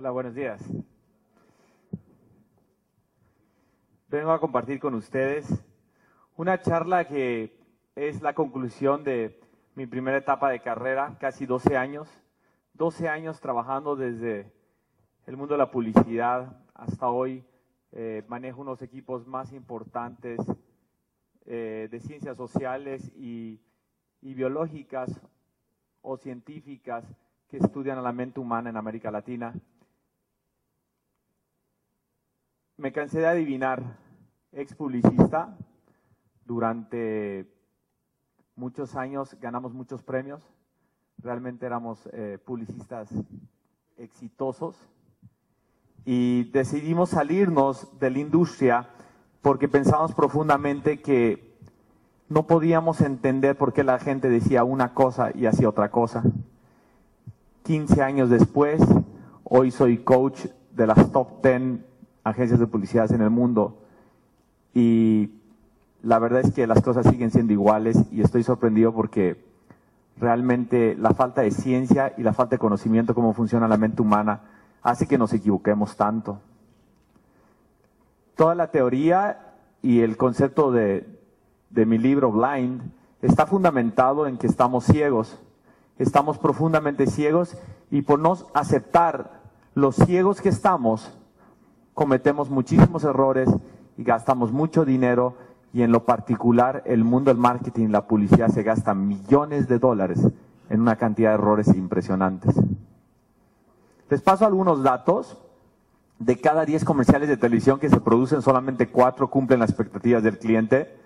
Hola, buenos días. Vengo a compartir con ustedes una charla que es la conclusión de mi primera etapa de carrera, casi 12 años. 12 años trabajando desde el mundo de la publicidad hasta hoy. Eh, manejo unos equipos más importantes eh, de ciencias sociales y, y biológicas o científicas que estudian a la mente humana en América Latina. Me cansé de adivinar, ex publicista, durante muchos años ganamos muchos premios, realmente éramos eh, publicistas exitosos y decidimos salirnos de la industria porque pensamos profundamente que no podíamos entender por qué la gente decía una cosa y hacía otra cosa. 15 años después, hoy soy coach de las top 10 agencias de publicidad en el mundo y la verdad es que las cosas siguen siendo iguales y estoy sorprendido porque realmente la falta de ciencia y la falta de conocimiento cómo funciona la mente humana hace que nos equivoquemos tanto. Toda la teoría y el concepto de, de mi libro Blind está fundamentado en que estamos ciegos estamos profundamente ciegos y por no aceptar los ciegos que estamos, cometemos muchísimos errores y gastamos mucho dinero y en lo particular el mundo del marketing y la publicidad se gasta millones de dólares en una cantidad de errores impresionantes. Les paso algunos datos. De cada 10 comerciales de televisión que se producen, solamente 4 cumplen las expectativas del cliente.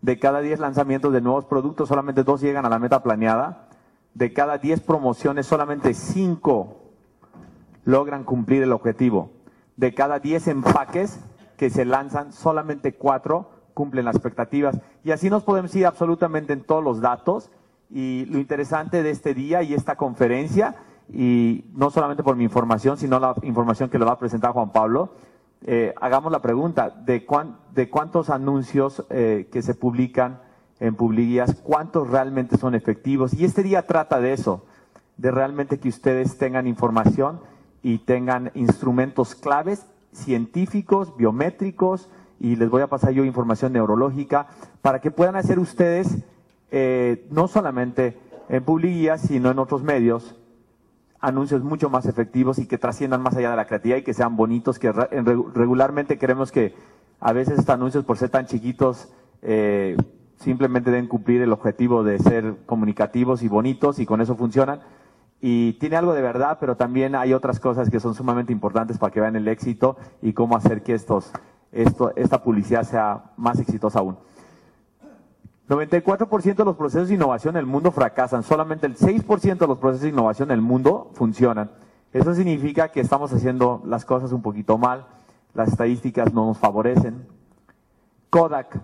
De cada 10 lanzamientos de nuevos productos, solamente 2 llegan a la meta planeada de cada 10 promociones, solamente 5 logran cumplir el objetivo. De cada 10 empaques que se lanzan, solamente 4 cumplen las expectativas. Y así nos podemos ir absolutamente en todos los datos. Y lo interesante de este día y esta conferencia, y no solamente por mi información, sino la información que le va a presentar Juan Pablo, eh, hagamos la pregunta de, de cuántos anuncios eh, que se publican en Publiguías, cuántos realmente son efectivos. Y este día trata de eso, de realmente que ustedes tengan información y tengan instrumentos claves científicos, biométricos, y les voy a pasar yo información neurológica, para que puedan hacer ustedes, eh, no solamente en Publiguías, sino en otros medios, anuncios mucho más efectivos y que trasciendan más allá de la creatividad y que sean bonitos, que regularmente queremos que a veces estos anuncios, por ser tan chiquitos, eh, simplemente deben cumplir el objetivo de ser comunicativos y bonitos y con eso funcionan. Y tiene algo de verdad, pero también hay otras cosas que son sumamente importantes para que vean el éxito y cómo hacer que esta publicidad sea más exitosa aún. 94% de los procesos de innovación en el mundo fracasan, solamente el 6% de los procesos de innovación en el mundo funcionan. Eso significa que estamos haciendo las cosas un poquito mal, las estadísticas no nos favorecen. Kodak,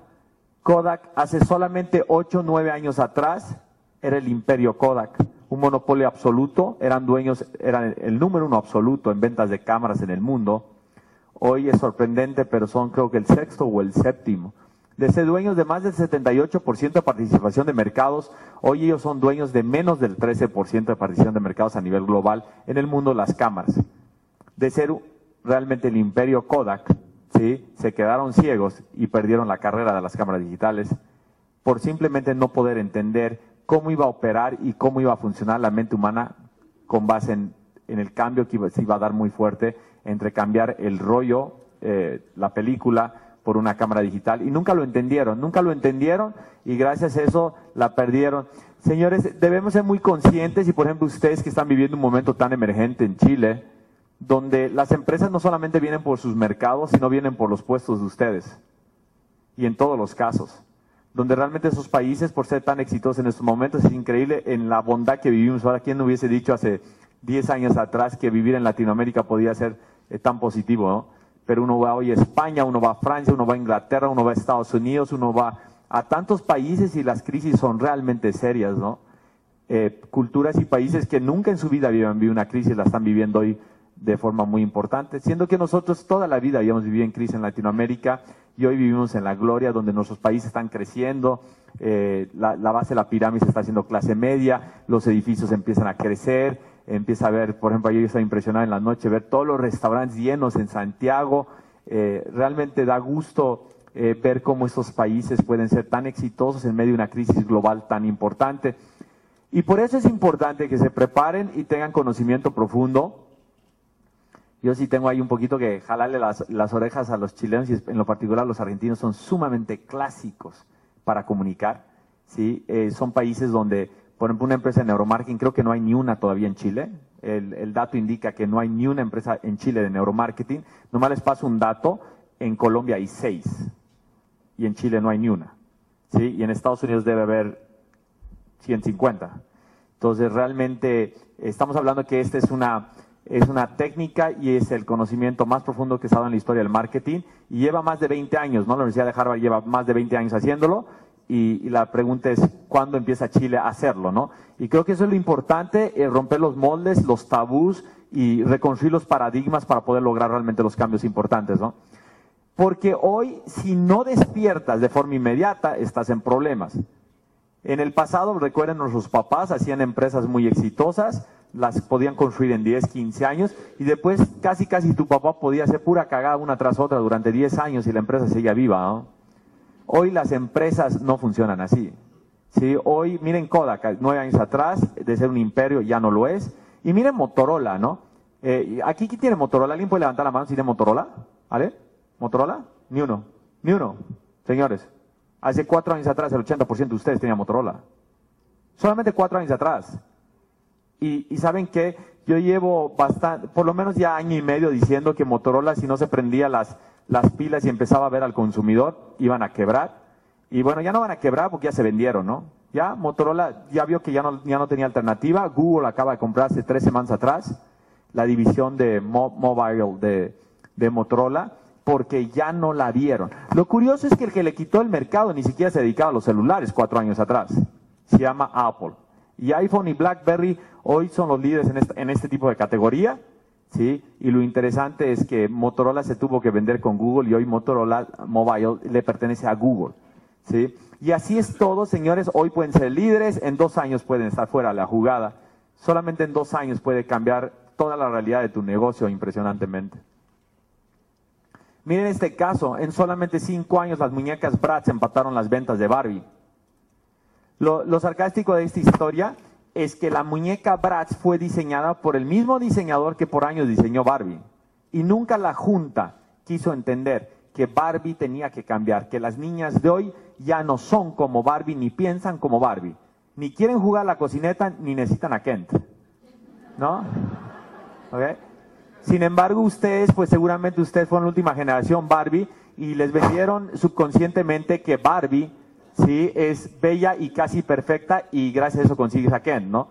Kodak hace solamente 8 o 9 años atrás era el imperio Kodak, un monopolio absoluto, eran dueños, eran el número uno absoluto en ventas de cámaras en el mundo. Hoy es sorprendente, pero son creo que el sexto o el séptimo. De ser dueños de más del 78% de participación de mercados, hoy ellos son dueños de menos del 13% de participación de mercados a nivel global en el mundo las cámaras. De ser realmente el imperio Kodak, se quedaron ciegos y perdieron la carrera de las cámaras digitales por simplemente no poder entender cómo iba a operar y cómo iba a funcionar la mente humana con base en, el cambio que se iba a dar muy fuerte entre cambiar el rollo, eh, la película, por una cámara digital. Y nunca lo entendieron, nunca lo entendieron y gracias a eso la perdieron. Señores, debemos ser muy conscientes y por ejemplo ustedes que están viviendo un momento tan emergente en Chile, donde las empresas no solamente vienen por sus mercados, sino vienen por los puestos de ustedes. Y en todos los casos. Donde realmente esos países, por ser tan exitosos en estos momentos, es increíble en la bondad que vivimos. Ahora, ¿quién hubiese dicho hace 10 años atrás que vivir en Latinoamérica podía ser eh, tan positivo. Pero uno va hoy a España, uno va a Francia, uno va a Inglaterra, uno va a Estados Unidos, uno va a tantos países y las crisis son realmente serias, ¿no? Eh, culturas y países que nunca en su vida habían vivido una crisis la están viviendo hoy de forma muy importante, siendo que nosotros toda la vida habíamos vivido en crisis en Latinoamérica y hoy vivimos en la gloria donde nuestros países están creciendo, eh, la, base de la pirámide está haciendo clase media, los edificios empiezan a crecer, empieza a ver, por ejemplo, yo estaba impresionado en la noche, ver todos los restaurantes llenos en Santiago. Eh, realmente da gusto eh, ver cómo estos países pueden ser tan exitosos en medio de una crisis global tan importante. Y por eso es importante que se preparen y tengan conocimiento profundo. Yo sí tengo ahí un poquito que jalarle las, orejas a los chilenos y en lo particular los argentinos son sumamente clásicos para comunicar. ¿sí? Eh, son países donde, por ejemplo, una empresa de neuromarketing, creo que no hay ni una todavía en Chile. El, el, dato indica que no hay ni una empresa en Chile de neuromarketing. Nomás les paso un dato, en Colombia hay seis y en Chile no hay ni una. ¿sí? Y en Estados Unidos debe haber 150. Entonces, realmente estamos hablando que esta es una, es una técnica y es el conocimiento más profundo que se ha dado en la historia del marketing y lleva más de 20 años, ¿no? La Universidad de Harvard lleva más de 20 años haciéndolo y, la pregunta es cuándo empieza Chile a hacerlo, ¿no? Y creo que eso es lo importante, eh, romper los moldes, los tabús y reconstruir los paradigmas para poder lograr realmente los cambios importantes, ¿no? Porque hoy, si no despiertas de forma inmediata, estás en problemas. En el pasado, recuerden, nuestros papás hacían empresas muy exitosas, las podían construir en 10, 15 años, y después casi casi tu papá podía hacer pura cagada una tras otra durante 10 años y la empresa seguía viva. Hoy las empresas no funcionan así. ¿sí? Hoy, miren Kodak, nueve años atrás, de ser un imperio, ya no lo es. Y miren Motorola, ¿no? Eh, aquí, ¿quién tiene Motorola? ¿Alguien puede levantar la mano si tiene Motorola? ¿Vale? ¿Motorola? Ni uno. Ni uno. Señores, hace cuatro años atrás el 80% de ustedes tenían Motorola. Solamente cuatro años atrás. Y, saben que yo llevo bastante, por lo menos ya año y medio diciendo que Motorola, si no se prendía las, las pilas y empezaba a ver al consumidor, iban a quebrar. Y bueno, ya no van a quebrar porque ya se vendieron, ¿no? Ya Motorola ya vio que ya no, ya no tenía alternativa. Google acaba de comprar hace tres semanas atrás la división de mobile de, de Motorola porque ya no la vieron. Lo curioso es que el que le quitó el mercado ni siquiera se dedicaba a los celulares cuatro años atrás. Se llama Apple. Y iPhone y BlackBerry hoy son los líderes en este, tipo de categoría. ¿sí? Y lo interesante es que Motorola se tuvo que vender con Google y hoy Motorola Mobile le pertenece a Google. ¿sí? Y así es todo, señores. Hoy pueden ser líderes, en dos años pueden estar fuera de la jugada. Solamente en dos años puede cambiar toda la realidad de tu negocio impresionantemente. Miren este caso, en solamente cinco años las muñecas Bratz empataron las ventas de Barbie. Lo, sarcástico de esta historia es que la muñeca Bratz fue diseñada por el mismo diseñador que por años diseñó Barbie. Y nunca la Junta quiso entender que Barbie tenía que cambiar, que las niñas de hoy ya no son como Barbie ni piensan como Barbie. Ni quieren jugar la cocineta ni necesitan a Kent. ¿No? Sin embargo, ustedes, pues seguramente ustedes fueron la última generación Barbie y les vendieron subconscientemente que Barbie, sí, es bella y casi perfecta y gracias a eso consigues a Ken, ¿no?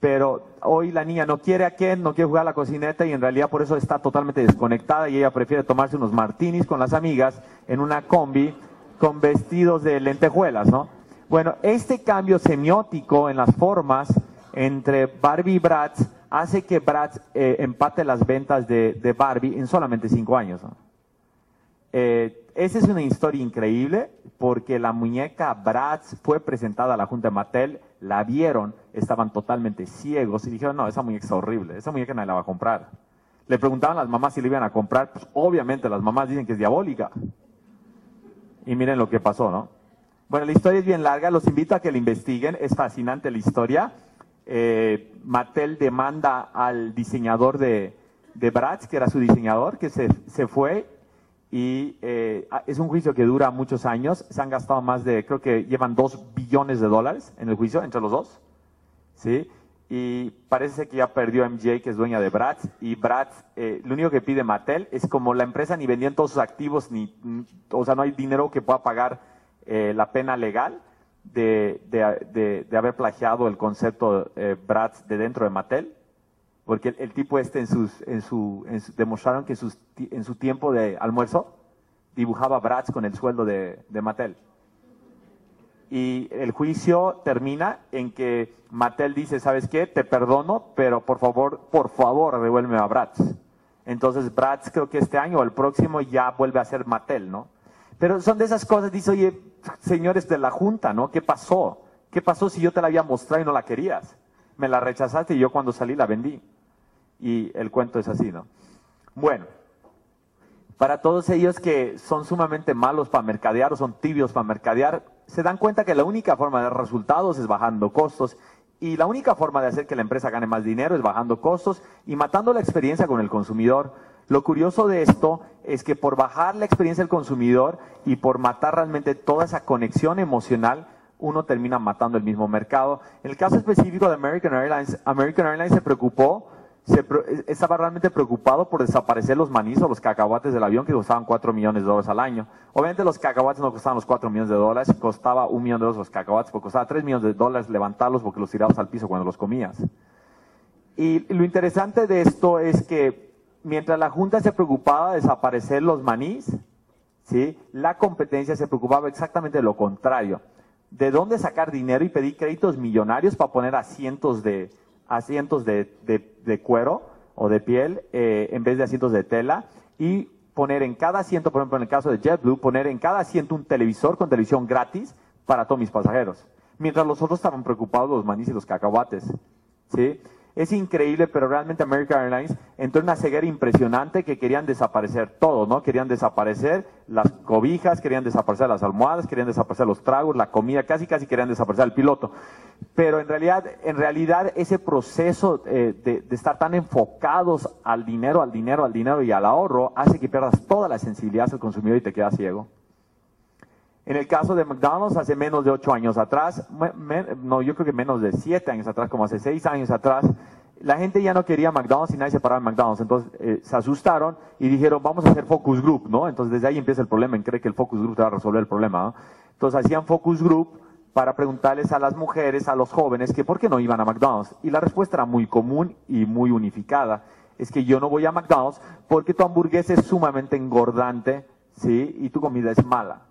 Pero hoy la niña no quiere a Ken, no quiere jugar a la cocineta y en realidad por eso está totalmente desconectada y ella prefiere tomarse unos martinis con las amigas en una combi con vestidos de lentejuelas, ¿no? Bueno, este cambio semiótico en las formas entre Barbie y Bratz hace que Bratz eh, empate las ventas de, Barbie en solamente cinco años. Eh, esa es una historia increíble porque la muñeca Bratz fue presentada a la Junta de Mattel, la vieron, estaban totalmente ciegos y dijeron, no, esa muñeca es horrible, esa muñeca nadie la va a comprar. Le preguntaban a las mamás si le iban a comprar, pues obviamente las mamás dicen que es diabólica. Y miren lo que pasó, ¿no? Bueno, la historia es bien larga, los invito a que la investiguen, es fascinante la historia eh, Mattel demanda al diseñador de, de Bratz, que era su diseñador, que se, se fue y eh, es un juicio que dura muchos años. Se han gastado más de, creo que llevan dos billones de dólares en el juicio entre los dos. ¿sí? Y parece que ya perdió MJ, que es dueña de Bratz. Y Bratz, eh, lo único que pide Mattel es como la empresa ni vendían todos sus activos, ni, o sea, no hay dinero que pueda pagar eh, la pena legal de, de, haber plagiado el concepto eh, Bratz de dentro de Mattel, porque el, tipo este en sus, en su, demostraron que en su tiempo de almuerzo dibujaba Bratz con el sueldo de, de Mattel. Y el juicio termina en que Mattel dice, ¿sabes qué? Te perdono, pero por favor, por favor, devuélveme a Bratz. Entonces Bratz creo que este año o el próximo ya vuelve a ser Mattel, ¿no? Pero son de esas cosas, dice, oye, señores de la Junta, ¿no? ¿Qué pasó? ¿Qué pasó si yo te la había mostrado y no la querías? me la rechazaste y yo cuando salí la vendí. Y el cuento es así, ¿no? Bueno, para todos ellos que son sumamente malos para mercadear o son tibios para mercadear, se dan cuenta que la única forma de dar resultados es bajando costos y la única forma de hacer que la empresa gane más dinero es bajando costos y matando la experiencia con el consumidor. Lo curioso de esto es que por bajar la experiencia del consumidor y por matar realmente toda esa conexión emocional, uno termina matando el mismo mercado. En el caso específico de American Airlines, American Airlines se preocupó se, estaba realmente preocupado por desaparecer los manís o los cacahuates del avión que costaban 4 millones de dólares al año. Obviamente los cacahuates no costaban los 4 millones de dólares, costaba un millón de dólares los cacahuates, porque costaba 3 millones de dólares levantarlos porque los tirabas al piso cuando los comías. Y lo interesante de esto es que mientras la Junta se preocupaba de desaparecer los manís, ¿sí? la competencia se preocupaba exactamente de lo contrario. ¿De dónde sacar dinero y pedir créditos millonarios para poner a cientos de, asientos de, de, cuero o de piel eh, en vez de asientos de tela y poner en cada asiento, por ejemplo en el caso de JetBlue, poner en cada asiento un televisor con televisión gratis para todos mis pasajeros. Mientras los otros estaban preocupados los manís y los cacahuates. ¿sí? Es increíble, pero realmente American Airlines entró en una ceguera impresionante que querían desaparecer todo, ¿no? Querían desaparecer las cobijas, querían desaparecer las almohadas, querían desaparecer los tragos, la comida, casi casi querían desaparecer al piloto. Pero en realidad, en realidad ese proceso eh, de, de estar tan enfocados al dinero, al dinero, al dinero y al ahorro hace que pierdas toda la sensibilidad del consumidor y te quedas ciego. En el caso de McDonald's, hace menos de ocho años atrás, no, yo creo que menos de siete años atrás, como hace seis años atrás, la gente ya no quería McDonald's y nadie se paraba en McDonald's. Entonces eh, se asustaron y dijeron, vamos a hacer focus group, ¿no? Entonces desde ahí empieza el problema, en cree que el focus group te va a resolver el problema, ¿no? Entonces hacían focus group para preguntarles a las mujeres, a los jóvenes, que por qué no iban a McDonald's. Y la respuesta era muy común y muy unificada. Es que yo no voy a McDonald's porque tu hamburguesa es sumamente engordante, ¿sí? Y tu comida es mala.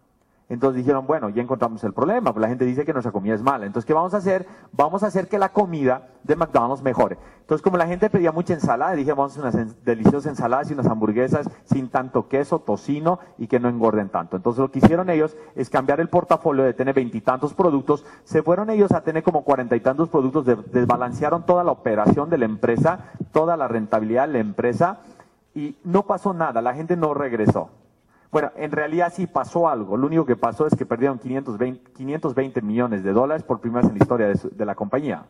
Entonces dijeron, bueno, ya encontramos el problema, pues la gente dice que nuestra comida es mala. Entonces, ¿qué vamos a hacer? Vamos a hacer que la comida de McDonald's mejore. Entonces, como la gente pedía mucha ensalada, dije, vamos a hacer unas deliciosas ensaladas y unas hamburguesas sin tanto queso, tocino y que no engorden tanto. Entonces, lo que hicieron ellos es cambiar el portafolio de tener veintitantos productos, se fueron ellos a tener como cuarenta y tantos productos, desbalancearon toda la operación de la empresa, toda la rentabilidad de la empresa y no pasó nada, la gente no regresó. Bueno, en realidad sí pasó algo. Lo único que pasó es que perdieron 520, 520 millones de dólares por primera vez en la historia de, la compañía.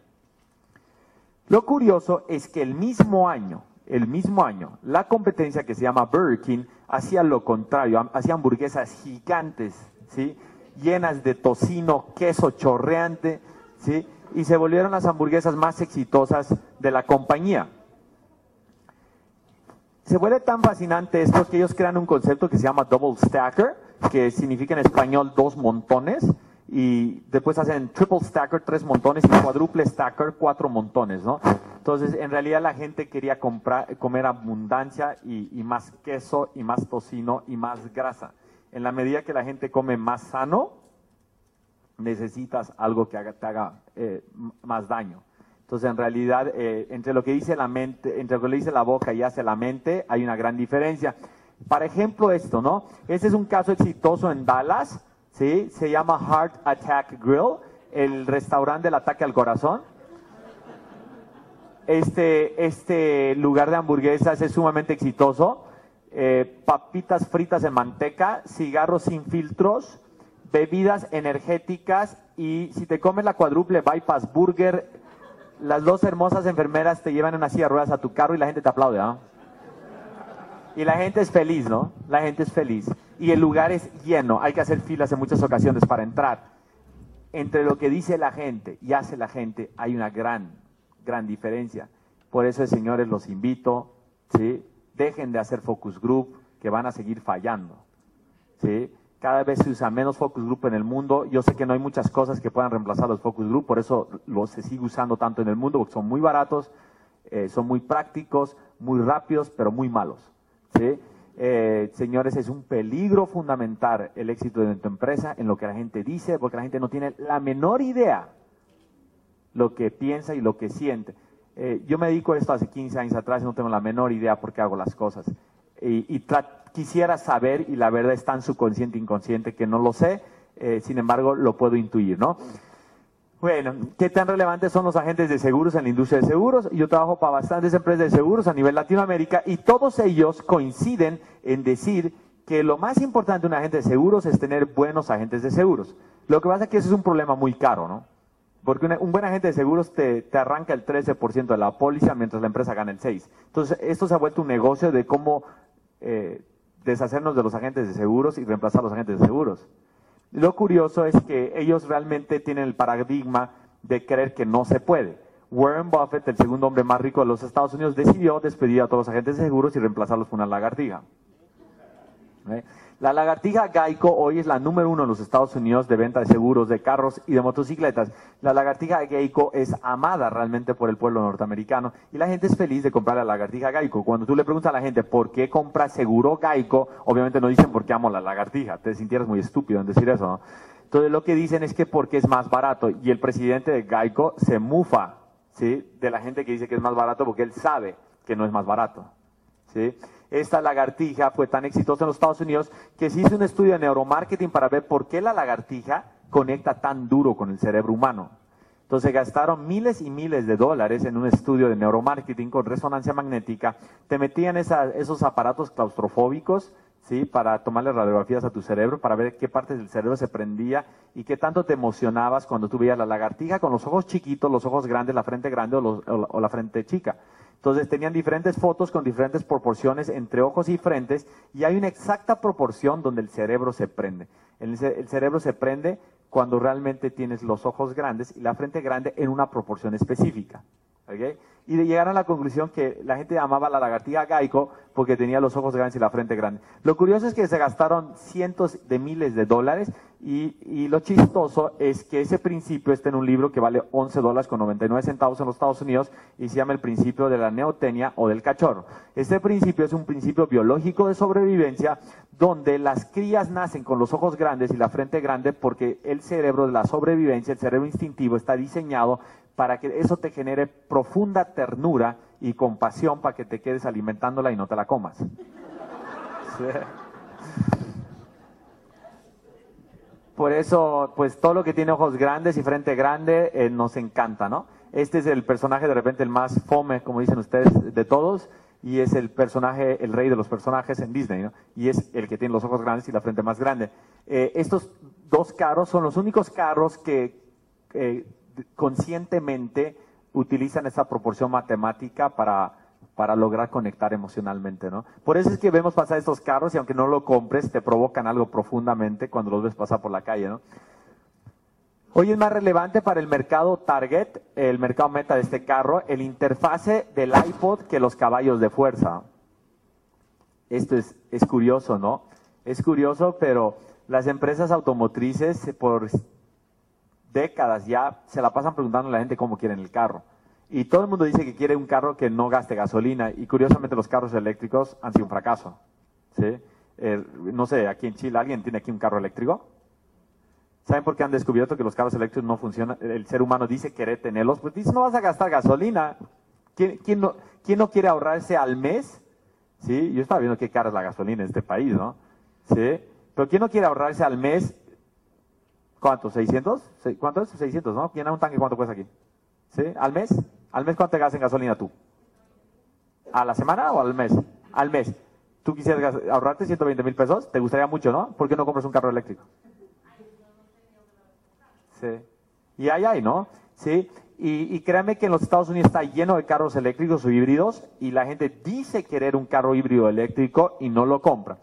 Lo curioso es que el mismo año, el mismo año, la competencia que se llama Burger King hacía lo contrario, hacía hamburguesas gigantes, ¿sí? llenas de tocino, queso chorreante, ¿sí? y se volvieron las hamburguesas más exitosas de la compañía. Se vuelve tan fascinante esto que ellos crean un concepto que se llama double stacker, que significa en español dos montones, y después hacen triple stacker, tres montones, y cuádruple stacker, cuatro montones, ¿no? Entonces, en realidad la gente quería comprar, comer abundancia y, más queso y más tocino y más grasa. En la medida que la gente come más sano, necesitas algo que te haga eh, más daño. Entonces, en realidad, eh, entre lo que dice la mente, entre lo que dice la boca y hace la mente, hay una gran diferencia. Para ejemplo, esto, ¿no? Este es un caso exitoso en Dallas, ¿sí? Se llama Heart Attack Grill, el restaurante del ataque al corazón. Este, este lugar de hamburguesas es sumamente exitoso. Eh, papitas fritas en manteca, cigarros sin filtros, bebidas energéticas y si te comes la cuádruple bypass burger, las dos hermosas enfermeras te llevan en una silla de ruedas a tu carro y la gente te aplaude, ¿no? Y la gente es feliz, ¿no? La gente es feliz. Y el lugar es lleno. Hay que hacer filas en muchas ocasiones para entrar. Entre lo que dice la gente y hace la gente hay una gran, gran diferencia. Por eso, señores, los invito, ¿sí? Dejen de hacer focus group, que van a seguir fallando, ¿sí? Cada vez se usa menos focus group en el mundo. Yo sé que no hay muchas cosas que puedan reemplazar los focus group, por eso los se sigue usando tanto en el mundo, porque son muy baratos, eh, son muy prácticos, muy rápidos, pero muy malos. ¿sí? Eh, señores, es un peligro fundamental el éxito de tu empresa en lo que la gente dice, porque la gente no tiene la menor idea lo que piensa y lo que siente. Eh, yo me dedico a esto hace 15 años atrás y no tengo la menor idea por qué hago las cosas. Y, y quisiera saber, y la verdad está en su consciente inconsciente que no lo sé, eh, sin embargo lo puedo intuir, ¿no? Bueno, ¿qué tan relevantes son los agentes de seguros en la industria de seguros? Yo trabajo para bastantes empresas de seguros a nivel Latinoamérica y todos ellos coinciden en decir que lo más importante de un agente de seguros es tener buenos agentes de seguros. Lo que pasa es que ese es un problema muy caro, ¿no? Porque un buen agente de seguros te, te arranca el 13% de la póliza mientras la empresa gana el 6%. Entonces, esto se ha vuelto un negocio de cómo eh, deshacernos de los agentes de seguros y reemplazar los agentes de seguros. Lo curioso es que ellos realmente tienen el paradigma de creer que no se puede. Warren Buffett, el segundo hombre más rico de los Estados Unidos, decidió despedir a todos los agentes de seguros y reemplazarlos por una lagartija. ¿Eh? La lagartija Geico hoy es la número uno en los Estados Unidos de venta de seguros de carros y de motocicletas. La lagartija Geico es amada realmente por el pueblo norteamericano y la gente es feliz de comprar la lagartija Geico. Cuando tú le preguntas a la gente por qué compra seguro Geico, obviamente no dicen por qué amo la lagartija. Te sintieras muy estúpido en decir eso, ¿no? Entonces lo que dicen es que porque es más barato y el presidente de Geico se mufa, ¿sí? De la gente que dice que es más barato porque él sabe que no es más barato, ¿sí? Esta lagartija fue tan exitosa en los Estados Unidos que se hizo un estudio de neuromarketing para ver por qué la lagartija conecta tan duro con el cerebro humano. Entonces gastaron miles y miles de dólares en un estudio de neuromarketing con resonancia magnética. Te metían esos aparatos claustrofóbicos, ¿sí? Para tomarle radiografías a tu cerebro, para ver qué partes del cerebro se prendía y qué tanto te emocionabas cuando tú veías la lagartija con los ojos chiquitos, los ojos grandes, la frente grande o la frente chica. Entonces tenían diferentes fotos con diferentes proporciones entre ojos y frentes y hay una exacta proporción donde el cerebro se prende. El, cerebro se prende cuando realmente tienes los ojos grandes y la frente grande en una proporción específica. Y llegaron a la conclusión que la gente llamaba la lagartija gaico porque tenía los ojos grandes y la frente grande. Lo curioso es que se gastaron cientos de miles de dólares y, lo chistoso es que ese principio está en un libro que vale 11 dólares con 99 centavos en los Estados Unidos y se llama el principio de la neotenia o del cachorro. Este principio es un principio biológico de sobrevivencia donde las crías nacen con los ojos grandes y la frente grande porque el cerebro de la sobrevivencia, el cerebro instintivo, está diseñado para que eso te genere profunda ternura y compasión para que te quedes alimentándola y no te la comas. Por eso, pues todo lo que tiene ojos grandes y frente grande eh, nos encanta, ¿no? Este es el personaje de repente el más fome, como dicen ustedes, de todos, y es el personaje, el rey de los personajes en Disney, ¿no? Y es el que tiene los ojos grandes y la frente más grande. Eh, estos dos carros son los únicos carros que eh, conscientemente utilizan esa proporción matemática para, para lograr conectar emocionalmente, ¿no? Por eso es que vemos pasar estos carros y aunque no lo compres, te provocan algo profundamente cuando los ves pasar por la calle, ¿no? Hoy es más relevante para el mercado target, el mercado meta de este carro, el interfase del iPod que los caballos de fuerza. Esto es, es curioso, ¿no? Es curioso, pero las empresas automotrices por décadas ya se la pasan preguntando a la gente cómo quieren el carro. Y todo el mundo dice que quiere un carro que no gaste gasolina y curiosamente los carros eléctricos han sido un fracaso. ¿sí? No sé, aquí en Chile, ¿alguien tiene aquí un carro eléctrico? ¿Saben por qué han descubierto que los carros eléctricos no funcionan? El ser humano dice querer tenerlos, pues dice no vas a gastar gasolina. ¿Quién, quién, no, quién no quiere ahorrarse al mes? ¿Sí? Yo estaba viendo qué cara es la gasolina en este país, ¿no? ¿Sí? Pero ¿quién no quiere ahorrarse al mes ¿Cuánto? ¿600? ¿Cuánto es? 600, ¿no? ¿Quién un tanque? ¿Cuánto cuesta aquí? ¿Sí? ¿Al mes? ¿Al mes cuánto te gastas en gasolina tú? ¿A la semana o al mes? Al mes. ¿Tú quisieras ahorrarte 120 mil pesos? ¿Te gustaría mucho, no? ¿Por qué no compras un carro eléctrico? Sí. Y ahí hay, ¿no? Sí. Y, y créanme que en los Estados Unidos está lleno de carros eléctricos o híbridos y la gente dice querer un carro híbrido eléctrico y no lo compra.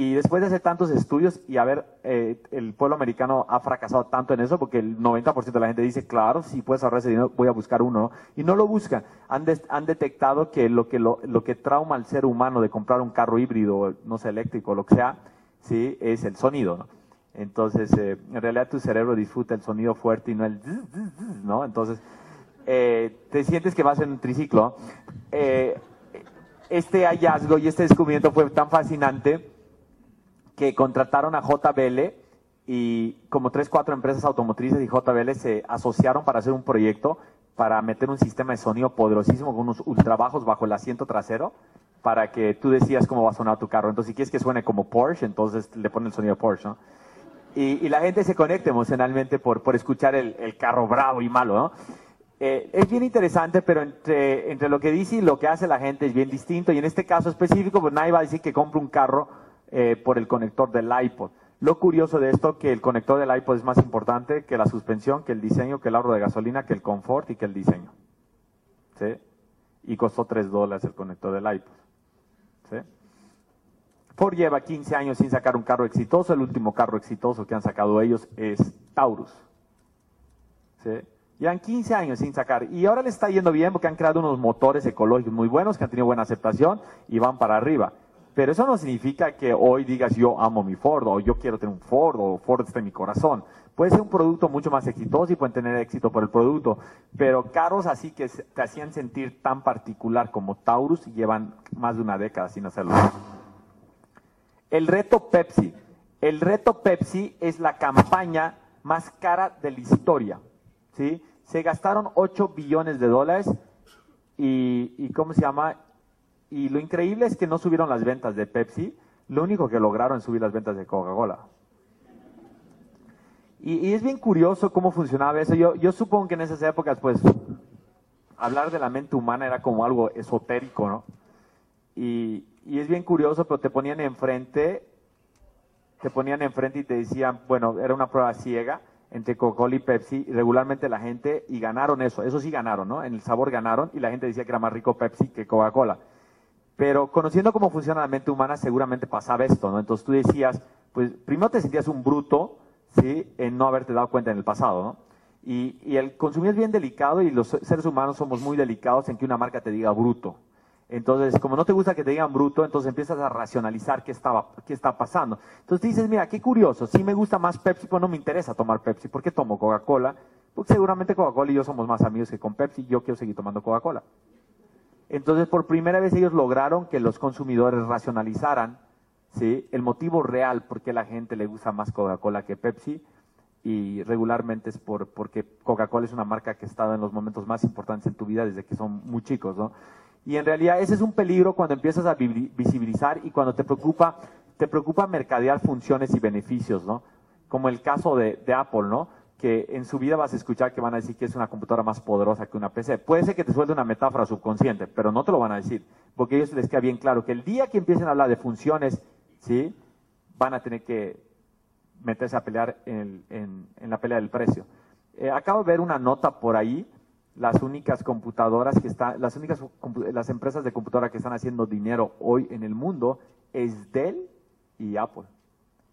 Y después de hacer tantos estudios y haber, eh, el pueblo americano ha fracasado tanto en eso, porque el 90% de la gente dice, claro, si puedes ahorrar ese dinero, voy a buscar uno, y no lo buscan. Han, han detectado que lo, que lo, lo que trauma al ser humano de comprar un carro híbrido, no sé, eléctrico, lo que sea, sí, es el sonido. Entonces, eh, en realidad tu cerebro disfruta el sonido fuerte y no el, ¿no? Entonces, eh, te sientes que vas en un triciclo. este hallazgo y este descubrimiento fue tan fascinante que contrataron a JBL y como tres, cuatro empresas automotrices y JBL se asociaron para hacer un proyecto para meter un sistema de sonido poderosísimo con unos ultrabajos bajo el asiento trasero para que tú decías cómo va a sonar tu carro. Entonces, si quieres que suene como Porsche, entonces le ponen el sonido Porsche, y, la gente se conecta emocionalmente por, por escuchar el, el carro bravo y malo, ¿no? Eh, es bien interesante, pero entre, entre lo que dice y lo que hace la gente es bien distinto. Y en este caso específico, pues nadie va a decir que compre un carro eh, por el conector del iPod. Lo curioso de esto que el conector del iPod es más importante que la suspensión, que el diseño, que el ahorro de gasolina, que el confort y que el diseño. ¿Sí? Y costó 3 dólares el conector del iPod. ¿Sí? Ford lleva 15 años sin sacar un carro exitoso. El último carro exitoso que han sacado ellos es Taurus. ¿Sí? Llevan 15 años sin sacar. Y ahora le está yendo bien porque han creado unos motores ecológicos muy buenos que han tenido buena aceptación y van para arriba. Pero eso no significa que hoy digas yo amo mi Ford o yo quiero tener un Ford o Ford está en mi corazón. Puede ser un producto mucho más exitoso y pueden tener éxito por el producto. Pero carros así que te hacían sentir tan particular como Taurus llevan más de una década sin hacerlo. El reto Pepsi. El reto Pepsi es la campaña más cara de la historia. ¿sí? Se gastaron 8 billones de dólares y, ¿cómo se llama? Y lo increíble es que no subieron las ventas de Pepsi, lo único que lograron es subir las ventas de Coca-Cola. Y, es bien curioso cómo funcionaba eso. Yo, supongo que en esas épocas, pues, hablar de la mente humana era como algo esotérico, ¿no? Y, y es bien curioso, pero te ponían enfrente, te ponían enfrente y te decían, bueno, era una prueba ciega, entre Coca-Cola y Pepsi, y regularmente la gente, y ganaron eso, eso sí ganaron, ¿no? En el sabor ganaron, y la gente decía que era más rico Pepsi que Coca-Cola. Pero conociendo cómo funciona la mente humana, seguramente pasaba esto, ¿no? Entonces tú decías, pues primero te sentías un bruto, ¿sí? En no haberte dado cuenta en el pasado, ¿no? Y, el consumir es bien delicado y los seres humanos somos muy delicados en que una marca te diga bruto. Entonces, como no te gusta que te digan bruto, entonces empiezas a racionalizar qué, estaba, qué está pasando. Entonces dices, mira, qué curioso, si me gusta más Pepsi, pues no me interesa tomar Pepsi. ¿Por qué tomo Coca-Cola? Porque seguramente Coca-Cola y yo somos más amigos que con Pepsi, yo quiero seguir tomando Coca-Cola. Entonces, por primera vez ellos lograron que los consumidores racionalizaran ¿sí? el motivo real por qué la gente le gusta más Coca-Cola que Pepsi y regularmente es por, porque Coca-Cola es una marca que ha estado en los momentos más importantes en tu vida desde que son muy chicos, ¿no? Y en realidad ese es un peligro cuando empiezas a visibilizar y cuando te preocupa, te preocupa mercadear funciones y beneficios, ¿no? Como el caso de, Apple, ¿no? Que en su vida vas a escuchar que van a decir que es una computadora más poderosa que una PC. Puede ser que te suelte una metáfora subconsciente, pero no te lo van a decir, porque a ellos les queda bien claro que el día que empiecen a hablar de funciones, ¿sí? Van a tener que meterse a pelear en, la pelea del precio. Eh, acabo de ver una nota por ahí las únicas computadoras que están, las únicas las empresas de computadora que están haciendo dinero hoy en el mundo es Dell y Apple.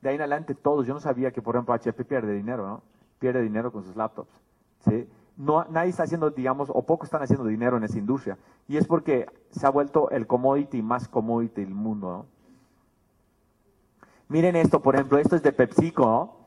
De ahí en adelante todos, yo no sabía que por ejemplo HP pierde dinero, ¿no? Pierde dinero con sus laptops, ¿sí? No, nadie está haciendo, digamos, o poco están haciendo dinero en esa industria. Y es porque se ha vuelto el commodity más commodity del mundo. Miren esto, por ejemplo, esto es de PepsiCo.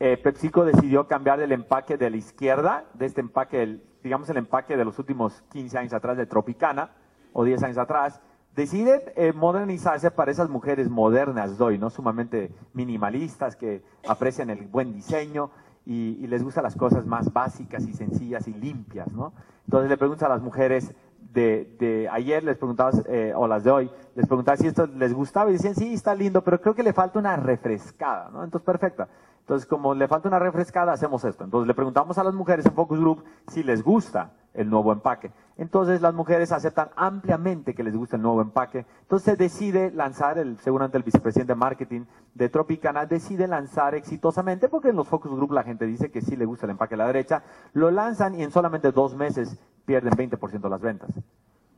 Eh, PepsiCo decidió cambiar el empaque de la izquierda, de este empaque digamos, el empaque de los últimos 15 años atrás de Tropicana, o 10 años atrás, deciden eh, modernizarse para esas mujeres modernas de hoy, ¿no? Sumamente minimalistas, que aprecian el buen diseño y, les gustan las cosas más básicas y sencillas y limpias, ¿no? Entonces le preguntas a las mujeres de, ayer, les preguntabas, eh, o las de hoy, les preguntabas si esto les gustaba y decían, sí, está lindo, pero creo que le falta una refrescada, ¿no? Entonces, perfecta. Entonces, como le falta una refrescada, hacemos esto. Entonces, le preguntamos a las mujeres en Focus Group si les gusta el nuevo empaque. Entonces, las mujeres aceptan ampliamente que les gusta el nuevo empaque. Entonces, decide lanzar, el, seguramente el vicepresidente de marketing de Tropicana decide lanzar exitosamente, porque en los Focus Group la gente dice que sí le gusta el empaque a la derecha, lo lanzan y en solamente dos meses pierden 20% de las ventas.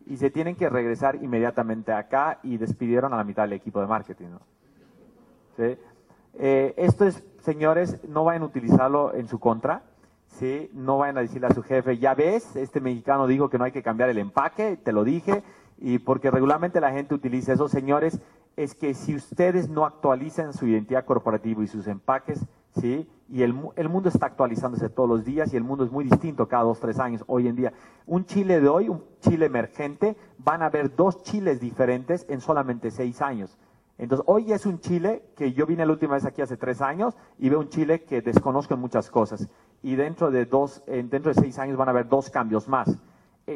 Y se tienen que regresar inmediatamente acá y despidieron a la mitad del equipo de marketing. Eh, esto es, señores, no vayan a utilizarlo en su contra, ¿sí? No vayan a decirle a su jefe, ya ves, este mexicano dijo que no hay que cambiar el empaque, te lo dije, y porque regularmente la gente utiliza eso, señores, es que si ustedes no actualizan su identidad corporativa y sus empaques, ¿sí? Y el, el, mundo está actualizándose todos los días y el mundo es muy distinto cada dos, tres años hoy en día. Un Chile de hoy, un Chile emergente, van a haber dos Chiles diferentes en solamente seis años. Entonces, hoy es un Chile que yo vine la última vez aquí hace tres años y veo un Chile que desconozco en muchas cosas. Y dentro de, dos, dentro de seis años van a haber dos cambios más.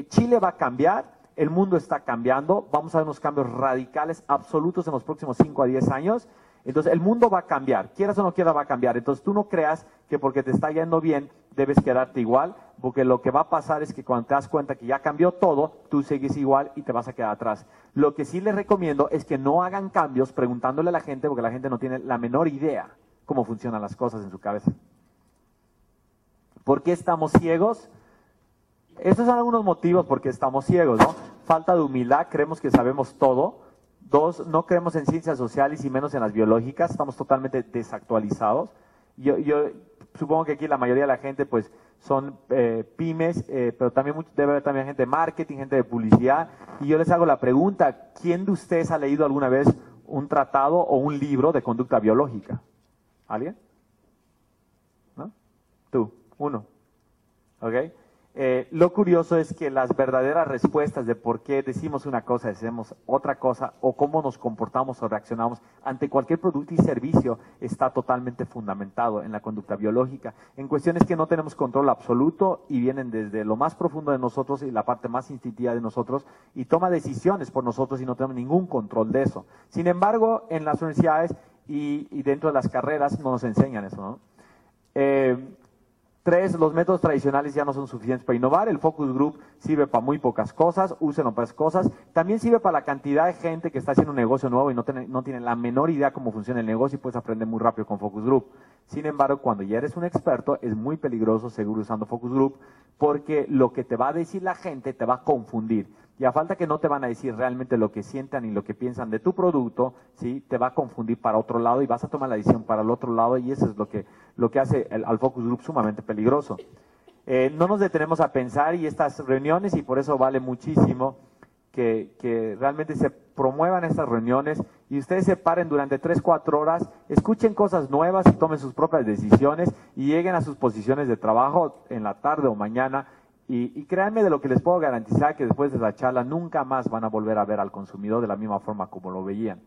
Chile va a cambiar, el mundo está cambiando, vamos a ver unos cambios radicales, absolutos en los próximos cinco a diez años. Entonces el mundo va a cambiar, quieras o no quieras va a cambiar. Entonces tú no creas que porque te está yendo bien debes quedarte igual, porque lo que va a pasar es que cuando te das cuenta que ya cambió todo, tú sigues igual y te vas a quedar atrás. Lo que sí les recomiendo es que no hagan cambios preguntándole a la gente, porque la gente no tiene la menor idea cómo funcionan las cosas en su cabeza. ¿Por qué estamos ciegos? Estos son algunos motivos por qué estamos ciegos, ¿no? Falta de humildad, creemos que sabemos todo. Dos, no creemos en ciencias sociales y menos en las biológicas, estamos totalmente desactualizados. Yo, yo supongo que aquí la mayoría de la gente, pues, son eh, pymes, eh, pero también debe haber también gente de marketing, gente de publicidad. Y yo les hago la pregunta, ¿quién de ustedes ha leído alguna vez un tratado o un libro de conducta biológica? ¿Alguien? ¿No? Tú, uno. ¿Ok? Eh, lo curioso es que las verdaderas respuestas de por qué decimos una cosa y hacemos otra cosa, o cómo nos comportamos o reaccionamos ante cualquier producto y servicio, está totalmente fundamentado en la conducta biológica, en cuestiones que no tenemos control absoluto y vienen desde lo más profundo de nosotros y la parte más instintiva de nosotros, y toma decisiones por nosotros y no tenemos ningún control de eso. Sin embargo, en las universidades y, dentro de las carreras no nos enseñan eso, ¿no? Eh, Tres, los métodos tradicionales ya no son suficientes para innovar. El focus group sirve para muy pocas cosas, úsenlo para cosas. También sirve para la cantidad de gente que está haciendo un negocio nuevo y no tiene, no tiene la menor idea cómo funciona el negocio y puedes aprender muy rápido con focus group. Sin embargo, cuando ya eres un experto, es muy peligroso seguir usando focus group porque lo que te va a decir la gente te va a confundir. Y a falta que no te van a decir realmente lo que sientan y lo que piensan de tu producto, ¿sí? te va a confundir para otro lado y vas a tomar la decisión para el otro lado y eso es lo que, lo que hace el, al focus group sumamente peligroso. Eh, no nos detenemos a pensar y estas reuniones, y por eso vale muchísimo que, que, realmente se promuevan estas reuniones y ustedes se paren durante 3, 4 horas, escuchen cosas nuevas y tomen sus propias decisiones y lleguen a sus posiciones de trabajo en la tarde o mañana y, créanme de lo que les puedo garantizar que después de la charla nunca más van a volver a ver al consumidor de la misma forma como lo veían.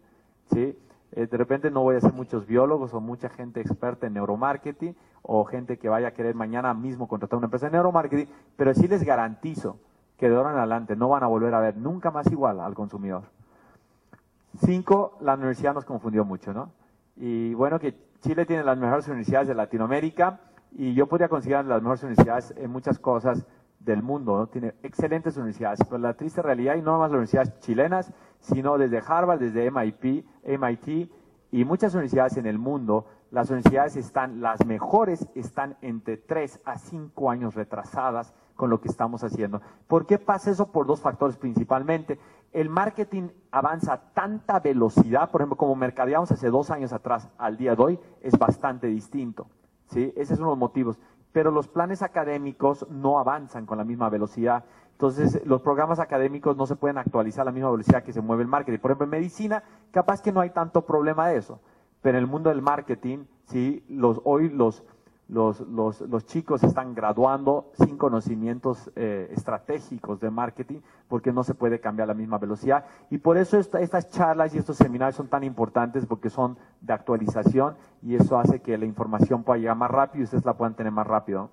¿sí? Eh, de repente no voy a ser muchos biólogos o mucha gente experta en neuromarketing o gente que vaya a querer mañana mismo contratar una empresa de neuromarketing, pero sí les garantizo que de ahora en adelante no van a volver a ver nunca más igual al consumidor. Cinco, la universidad nos confundió mucho, ¿no? Y bueno, que Chile tiene las mejores universidades de Latinoamérica y yo podría considerar las mejores universidades en muchas cosas, del mundo, tiene excelentes universidades, pero la triste realidad, y no más universidades chilenas, sino desde Harvard, desde MIT, MIT y muchas universidades en el mundo, las universidades están, las mejores están entre 3 a 5 años retrasadas con lo que estamos haciendo. ¿Por qué pasa eso? Por dos factores principalmente. El marketing avanza a tanta velocidad, por ejemplo, como mercadeamos hace dos años atrás al día de hoy, es bastante distinto. ¿sí? Ese es uno de los motivos pero los planes académicos no avanzan con la misma velocidad. Entonces, los programas académicos no se pueden actualizar a la misma velocidad que se mueve el marketing. Por ejemplo, en medicina, capaz que no hay tanto problema de eso, pero en el mundo del marketing, sí, los, hoy los los, los, chicos están graduando sin conocimientos eh, estratégicos de marketing porque no se puede cambiar a la misma velocidad. Y por eso estas charlas y estos seminarios son tan importantes porque son de actualización y eso hace que la información pueda llegar más rápido y ustedes la puedan tener más rápido.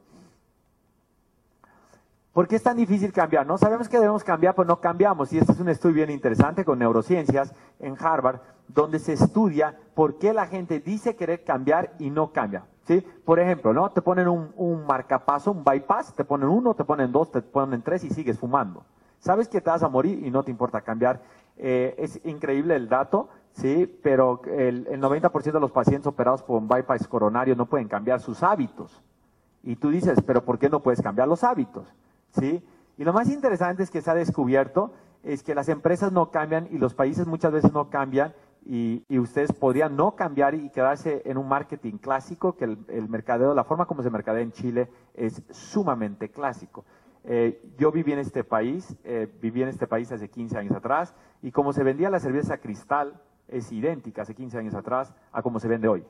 ¿Por qué es tan difícil cambiar? No sabemos que debemos cambiar, pero no cambiamos. Y este es un estudio bien interesante con neurociencias en Harvard, donde se estudia por qué la gente dice querer cambiar y no cambia. ¿Sí? Por ejemplo, ¿no? Te ponen un, marcapaso, un bypass, te ponen uno, te ponen dos, te ponen tres y sigues fumando. Sabes que te vas a morir y no te importa cambiar. Eh, es increíble el dato, ¿sí? Pero el, el 90% de los pacientes operados por un bypass coronario no pueden cambiar sus hábitos. Y tú dices, pero ¿por qué no puedes cambiar los hábitos? ¿Sí? Y lo más interesante es que se ha descubierto es que las empresas no cambian y los países muchas veces no cambian y, ustedes podrían no cambiar y quedarse en un marketing clásico, que el, mercadeo, la forma como se mercadea en Chile es sumamente clásico. Eh, yo viví en este país, eh, viví en este país hace 15 años atrás, y como se vendía la cerveza cristal es idéntica hace 15 años atrás a como se vende hoy.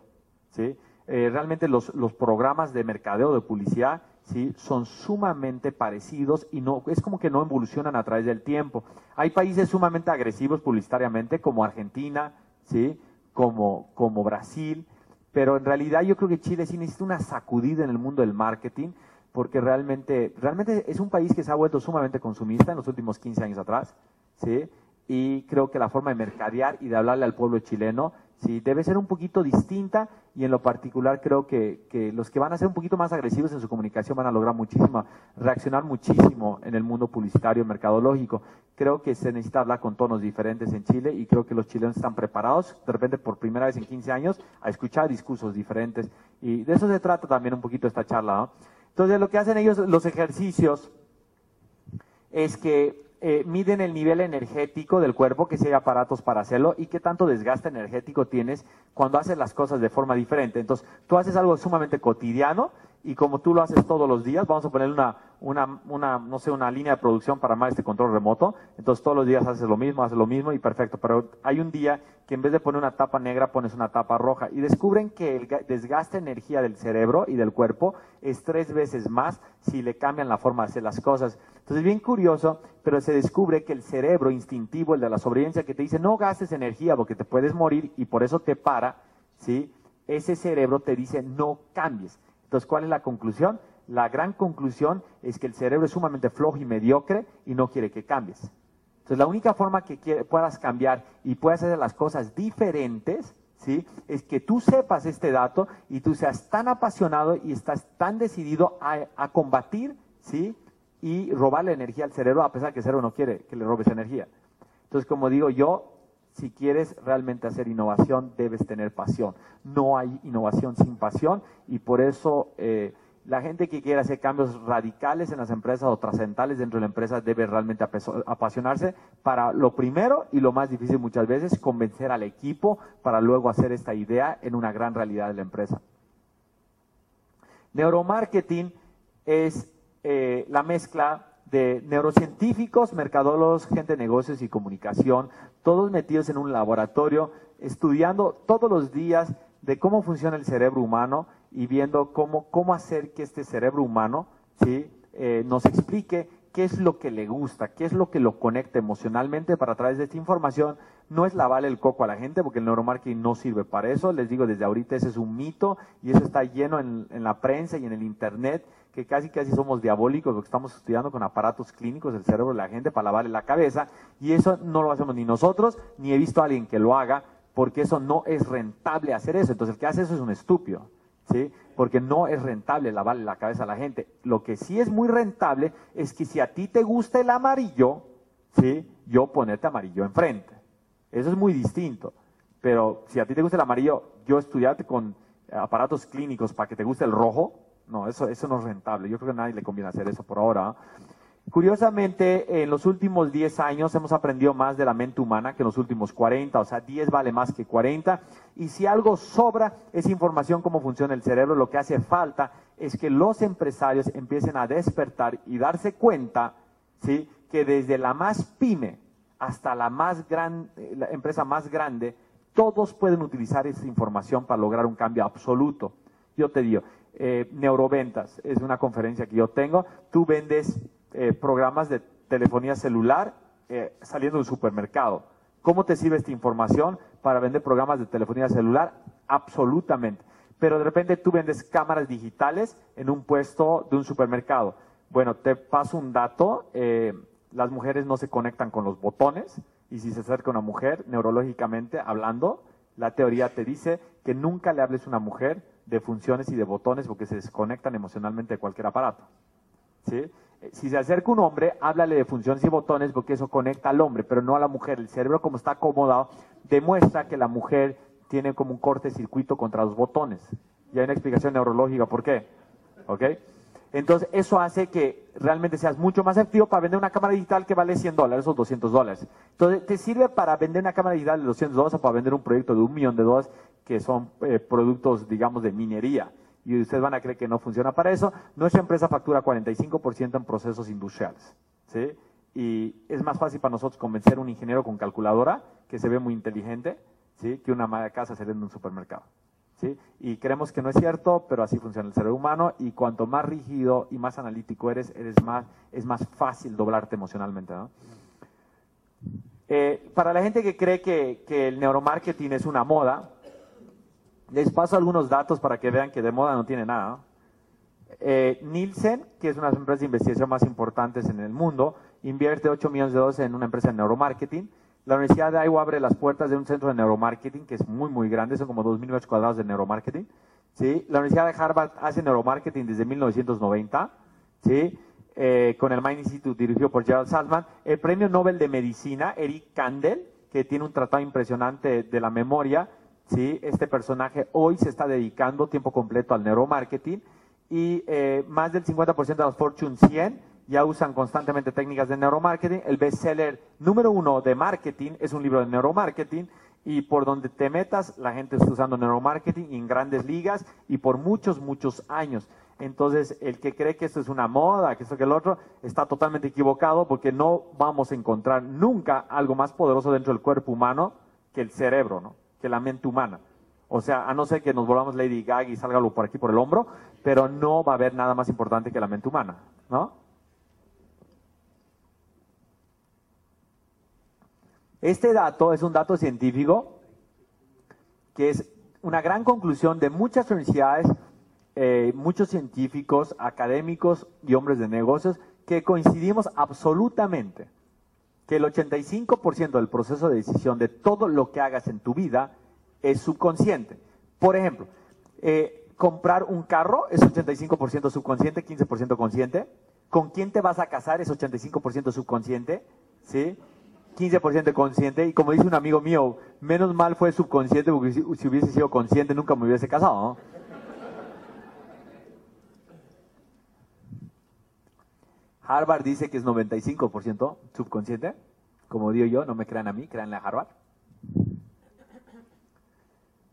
¿sí? Eh, realmente los, los, programas de mercadeo, de publicidad, ¿sí? son sumamente parecidos y no es como que no evolucionan a través del tiempo. Hay países sumamente agresivos publicitariamente, como Argentina, ¿sí? como, como Brasil, pero en realidad yo creo que Chile sí necesita una sacudida en el mundo del marketing, porque realmente, realmente es un país que se ha vuelto sumamente consumista en los últimos 15 años atrás, ¿sí? y creo que la forma de mercadear y de hablarle al pueblo chileno sí debe ser un poquito distinta y en lo particular creo que, que, los que van a ser un poquito más agresivos en su comunicación van a lograr muchísimo, reaccionar muchísimo en el mundo publicitario, mercadológico. Creo que se necesita hablar con tonos diferentes en Chile y creo que los chilenos están preparados, de repente por primera vez en 15 años, a escuchar discursos diferentes y de eso se trata también un poquito esta charla. Entonces lo que hacen ellos, los ejercicios, es que eh, miden el nivel energético del cuerpo, que si hay aparatos para hacerlo, y qué tanto desgaste energético tienes cuando haces las cosas de forma diferente. Entonces, tú haces algo sumamente cotidiano y como tú lo haces todos los días, vamos a poner una, una, no sé, una línea de producción para más este control remoto. Entonces todos los días haces lo mismo, haces lo mismo y perfecto. Pero hay un día que en vez de poner una tapa negra pones una tapa roja y descubren que el desgaste de energía del cerebro y del cuerpo es tres veces más si le cambian la forma de hacer las cosas. Entonces, bien curioso, pero se descubre que el cerebro instintivo, el de la sobrevivencia, que te dice no gastes energía porque te puedes morir y por eso te para, ¿sí? Ese cerebro te dice no cambies. Entonces, ¿cuál es la conclusión? La gran conclusión es que el cerebro es sumamente flojo y mediocre y no quiere que cambies. Entonces, la única forma que puedas cambiar y puedas hacer las cosas diferentes, ¿sí? Es que tú sepas este dato y tú seas tan apasionado y estás tan decidido a, a combatir, ¿sí? y robarle energía al cerebro, a pesar que el cerebro no quiere que le robes energía. Entonces, como digo yo, si quieres realmente hacer innovación, debes tener pasión. No hay innovación sin pasión y por eso eh, la gente que quiere hacer cambios radicales en las empresas o trascendentales dentro de la empresa debe realmente apasionarse para lo primero y lo más difícil muchas veces, convencer al equipo para luego hacer esta idea en una gran realidad de la empresa. Neuromarketing es eh, la mezcla de neurocientíficos, mercadólogos, gente de negocios y comunicación, todos metidos en un laboratorio, estudiando todos los días de cómo funciona el cerebro humano y viendo cómo, cómo hacer que este cerebro humano ¿sí? Eh, nos explique qué es lo que le gusta, qué es lo que lo conecta emocionalmente para a través de esta información. No es lavarle el coco a la gente, porque el neuromarketing no sirve para eso. Les digo desde ahorita, ese es un mito y eso está lleno en, en la prensa y en el Internet que casi casi somos diabólicos porque estamos estudiando con aparatos clínicos el cerebro de la gente para lavarle la cabeza y eso no lo hacemos ni nosotros ni he visto a alguien que lo haga porque eso no es rentable hacer eso. Entonces el que hace eso es un estúpido, ¿sí? Porque no es rentable lavarle la cabeza a la gente. Lo que sí es muy rentable es que si a ti te gusta el amarillo, ¿sí? Yo ponerte amarillo enfrente. Eso es muy distinto. Pero si a ti te gusta el amarillo, yo estudiarte con aparatos clínicos para que te guste el rojo, no, eso, no es rentable. Yo creo que a nadie le conviene hacer eso por ahora. Curiosamente, en los últimos 10 años hemos aprendido más de la mente humana que en los últimos 40, o sea, 10 vale más que 40. Y si algo sobra es información cómo funciona el cerebro, lo que hace falta es que los empresarios empiecen a despertar y darse cuenta, ¿sí? Que desde la más pyme hasta la más gran, la empresa más grande, todos pueden utilizar esa información para lograr un cambio absoluto. Yo te digo, eh, neuroventas, es una conferencia que yo tengo. Tú vendes eh, programas de telefonía celular eh, saliendo del supermercado. ¿Cómo te sirve esta información para vender programas de telefonía celular? Absolutamente. Pero de repente tú vendes cámaras digitales en un puesto de un supermercado. Bueno, te paso un dato. las mujeres no se conectan con los botones y si se acerca una mujer, neurológicamente hablando, la teoría te dice que nunca le hables a una mujer de funciones y de botones porque se desconectan emocionalmente de cualquier aparato. ¿sí? Si se acerca un hombre, háblale de funciones y botones porque eso conecta al hombre, pero no a la mujer. El cerebro, como está acomodado, demuestra que la mujer tiene como un corte circuito contra los botones. Y hay una explicación neurológica por qué. ¿Ok? Entonces, eso hace que realmente seas mucho más efectivo para vender una cámara digital que vale 100 dólares o 200 dólares. Entonces, te sirve para vender una cámara digital de 200 dólares o para vender un proyecto de un millón de dólares que son eh, productos, digamos, de minería. Y ustedes van a creer que no funciona para eso. Nuestra empresa factura 45% en procesos industriales. ¿sí? Y es más fácil para nosotros convencer a un ingeniero con calculadora, que se ve muy inteligente, ¿sí? que una madre de casa se en un supermercado. Y creemos que no es cierto, pero así funciona el cerebro humano y cuanto más rígido y más analítico eres, eres más, es más fácil doblarte emocionalmente. Eh, para la gente que cree que, el neuromarketing es una moda, les paso algunos datos para que vean que de moda no tiene nada. Eh, Nielsen, que es una de las empresas de investigación más importantes en el mundo, invierte 8 millones de dólares en una empresa de neuromarketing La Universidad de Iowa abre las puertas de un centro de neuromarketing que es muy, muy grande, son como 2.000 metros cuadrados de neuromarketing. ¿sí? La Universidad de Harvard hace neuromarketing desde 1990, ¿sí? Eh, con el Mind Institute dirigido por Gerald Salzman. El premio Nobel de Medicina, Eric Kandel, que tiene un tratado impresionante de la memoria, ¿sí? este personaje hoy se está dedicando tiempo completo al neuromarketing y eh, más del 50% de los Fortune 100 ya usan constantemente técnicas de neuromarketing. El bestseller número uno de marketing es un libro de neuromarketing y por donde te metas, la gente está usando neuromarketing en grandes ligas y por muchos, muchos años. Entonces, el que cree que esto es una moda, que esto que el otro, está totalmente equivocado porque no vamos a encontrar nunca algo más poderoso dentro del cuerpo humano que el cerebro, ¿no? Que la mente humana. O sea, a no ser que nos volvamos Lady Gaga y salga por aquí por el hombro, pero no va a haber nada más importante que la mente humana, ¿no? Este dato es un dato científico que es una gran conclusión de muchas universidades, eh, muchos científicos, académicos y hombres de negocios que coincidimos absolutamente que el 85% del proceso de decisión de todo lo que hagas en tu vida es subconsciente. Por ejemplo, eh, comprar un carro es 85% subconsciente, 15% consciente. ¿Con quién te vas a casar es 85% subconsciente? ¿Sí? 15% consciente, y como dice un amigo mío, menos mal fue subconsciente, porque si, hubiese sido consciente nunca me hubiese casado, ¿no? Harvard dice que es 95% subconsciente, como digo yo, no me crean a mí, creanle a Harvard.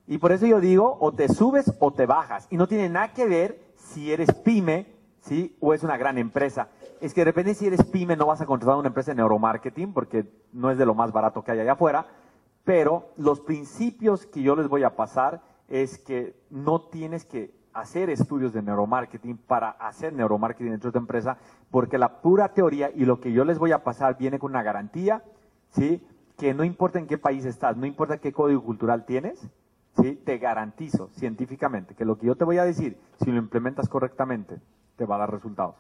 Y por eso yo digo, o te subes o te bajas, y no tiene nada que ver si eres pyme, ¿sí? O es una gran empresa es que de repente si eres pyme no vas a contratar una empresa de neuromarketing porque no es de lo más barato que hay allá afuera, pero los principios que yo les voy a pasar es que no tienes que hacer estudios de neuromarketing para hacer neuromarketing dentro de tu empresa, porque la pura teoría y lo que yo les voy a pasar viene con una garantía, ¿sí? Que no importa en qué país estás, no importa qué código cultural tienes, ¿sí? Te garantizo científicamente que lo que yo te voy a decir, si lo implementas correctamente, te va a dar resultados.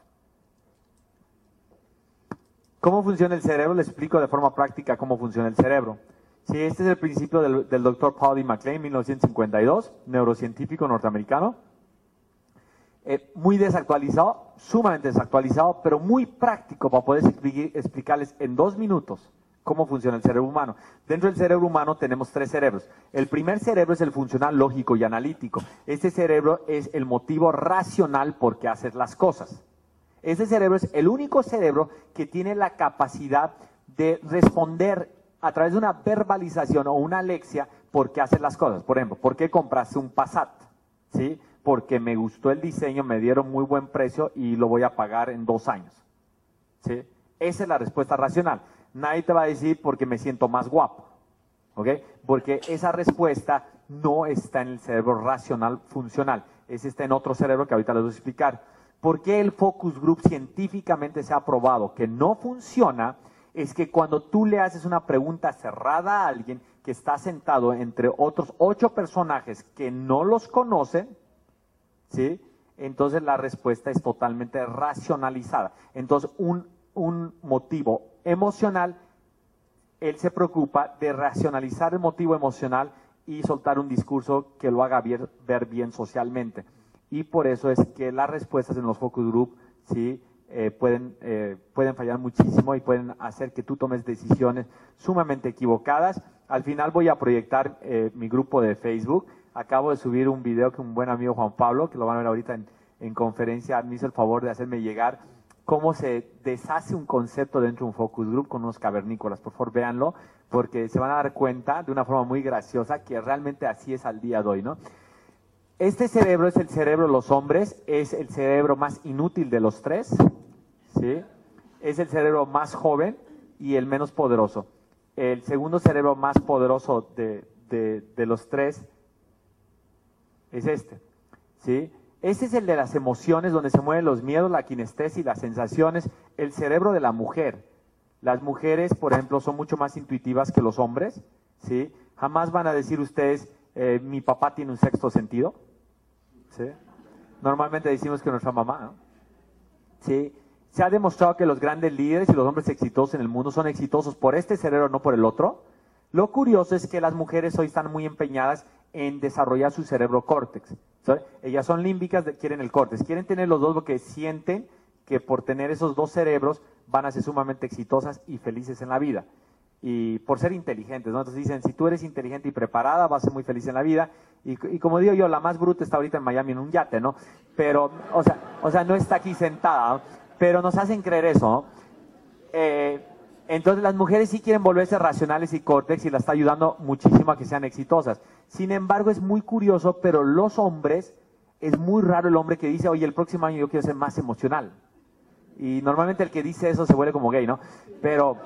¿Cómo funciona el cerebro? Le explico de forma práctica cómo funciona el cerebro. Sí, este es el principio del, doctor Paul D. McLean, 1952, neurocientífico norteamericano. Eh, muy desactualizado, sumamente desactualizado, pero muy práctico para poder explicarles en dos minutos cómo funciona el cerebro humano. Dentro del cerebro humano tenemos tres cerebros. El primer cerebro es el funcional lógico y analítico. Este cerebro es el motivo racional por qué haces las cosas. Ese cerebro es el único cerebro que tiene la capacidad de responder a través de una verbalización o una alexia por qué haces las cosas. Por ejemplo, ¿por qué compraste un Passat? ¿Sí? Porque me gustó el diseño, me dieron muy buen precio y lo voy a pagar en dos años. ¿Sí? Esa es la respuesta racional. Nadie te va a decir porque me siento más guapo. ¿Ok? Porque esa respuesta no está en el cerebro racional funcional. Ese está en otro cerebro que ahorita les voy a explicar. ¿Por qué el focus group científicamente se ha probado que no funciona? Es que cuando tú le haces una pregunta cerrada a alguien que está sentado entre otros ocho personajes que no los conocen, ¿sí? Entonces la respuesta es totalmente racionalizada. Entonces un, un motivo emocional, él se preocupa de racionalizar el motivo emocional y soltar un discurso que lo haga ver bien socialmente y por eso es que las respuestas en los focus group sí eh, pueden, eh, pueden fallar muchísimo y pueden hacer que tú tomes decisiones sumamente equivocadas. Al final voy a proyectar eh, mi grupo de Facebook. Acabo de subir un video que un buen amigo Juan Pablo, que lo van a ver ahorita en, en conferencia, me hizo el favor de hacerme llegar cómo se deshace un concepto dentro de un focus group con unos cavernícolas. Por favor, véanlo, porque se van a dar cuenta de una forma muy graciosa que realmente así es al día de hoy, ¿no? Este cerebro es el cerebro de los hombres, es el cerebro más inútil de los tres, ¿sí? Es el cerebro más joven y el menos poderoso. El segundo cerebro más poderoso de, de, los tres es este, ¿sí? Este es el de las emociones, donde se mueven los miedos, la kinestesia y las sensaciones, el cerebro de la mujer. Las mujeres, por ejemplo, son mucho más intuitivas que los hombres, ¿sí? Jamás van a decir ustedes, eh, mi papá tiene un sexto sentido, Normalmente decimos que nuestra mamá, ¿Sí? se ha demostrado que los grandes líderes y los hombres exitosos en el mundo son exitosos por este cerebro, no por el otro. Lo curioso es que las mujeres hoy están muy empeñadas en desarrollar su cerebro córtex. Ellas son límbicas, quieren el córtex, quieren tener los dos porque sienten que por tener esos dos cerebros van a ser sumamente exitosas y felices en la vida. Y por ser inteligentes, ¿no? Entonces dicen, si tú eres inteligente y preparada, vas a ser muy feliz en la vida. Y, como digo yo, la más bruta está ahorita en Miami en un yate, ¿no? Pero, o sea, o sea no está aquí sentada, pero nos hacen creer eso, ¿no? Eh, entonces las mujeres sí quieren volverse racionales y córtex y la está ayudando muchísimo a que sean exitosas. Sin embargo, es muy curioso, pero los hombres, es muy raro el hombre que dice, oye, el próximo año yo quiero ser más emocional. Y normalmente el que dice eso se vuelve como gay, ¿no? Pero,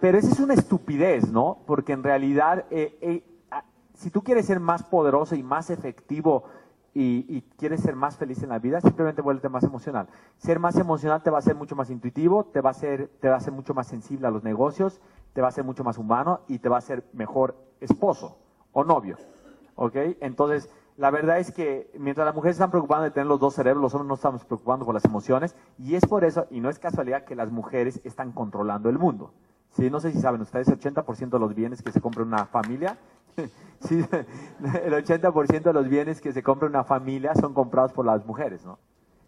pero esa es una estupidez, ¿no? Porque en realidad, eh, eh, si tú quieres ser más poderoso y más efectivo y, quieres ser más feliz en la vida, simplemente vuélvete más emocional. Ser más emocional te va a hacer mucho más intuitivo, te va a hacer, te va a hacer mucho más sensible a los negocios, te va a hacer mucho más humano y te va a hacer mejor esposo o novio. ¿Ok? Entonces, la verdad es que mientras las mujeres están preocupadas de tener los dos cerebros, los hombres no estamos preocupando por las emociones y es por eso, y no es casualidad, que las mujeres están controlando el mundo. Sí, no sé si saben ustedes, el 80% de los bienes que se compra una familia, sí, el 80% de los bienes que se compra una familia son comprados por las mujeres, ¿no?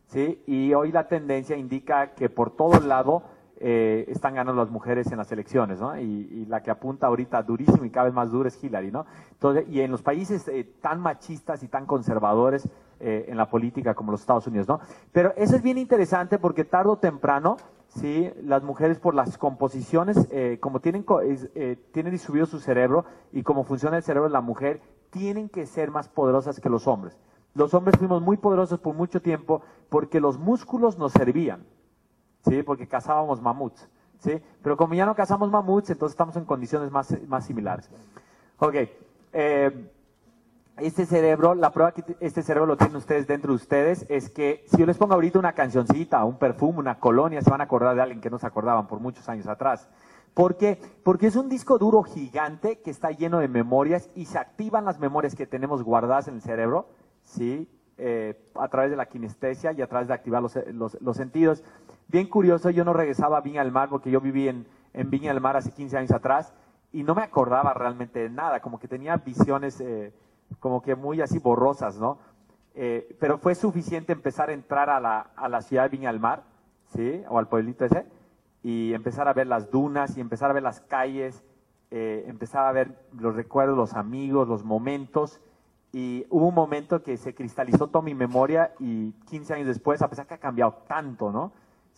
Sí, y hoy la tendencia indica que por todo lado eh, están ganando las mujeres en las elecciones, ¿no? Y, la que apunta ahorita durísimo y cada vez más duro es Hillary, ¿no? Entonces, y en los países eh, tan machistas y tan conservadores eh, en la política como los Estados Unidos, ¿no? Pero eso es bien interesante porque tarde o temprano, sí, las mujeres por las composiciones, como tienen, tienen distribuido su cerebro y como funciona el cerebro de la mujer, tienen que ser más poderosas que los hombres. Los hombres fuimos muy poderosos por mucho tiempo porque los músculos nos servían. ¿sí? Porque cazábamos mamuts, ¿sí? Pero como ya no cazamos mamuts, entonces estamos en condiciones más, más similares. Ok, eh, este cerebro, la prueba que este cerebro lo tienen ustedes dentro de ustedes es que si yo les pongo ahorita una cancioncita, un perfume, una colonia, se van a acordar de alguien que no se acordaban por muchos años atrás. ¿Por qué? Porque es un disco duro gigante que está lleno de memorias y se activan las memorias que tenemos guardadas en el cerebro, ¿sí? Eh, a través de la kinestesia y a través de activar los, los, los sentidos. Bien curioso, yo no regresaba a Viña del Mar porque yo viví en, en Viña del Mar hace 15 años atrás y no me acordaba realmente de nada, como que tenía visiones eh, como que muy así borrosas, ¿no? Eh, pero fue suficiente empezar a entrar a la, a la ciudad de Viña del Mar, ¿sí? O al pueblito ese, y empezar a ver las dunas y empezar a ver las calles, eh, empezar a ver los recuerdos, los amigos, los momentos. Y hubo un momento que se cristalizó toda mi memoria y 15 años después, a pesar que ha cambiado tanto, ¿no?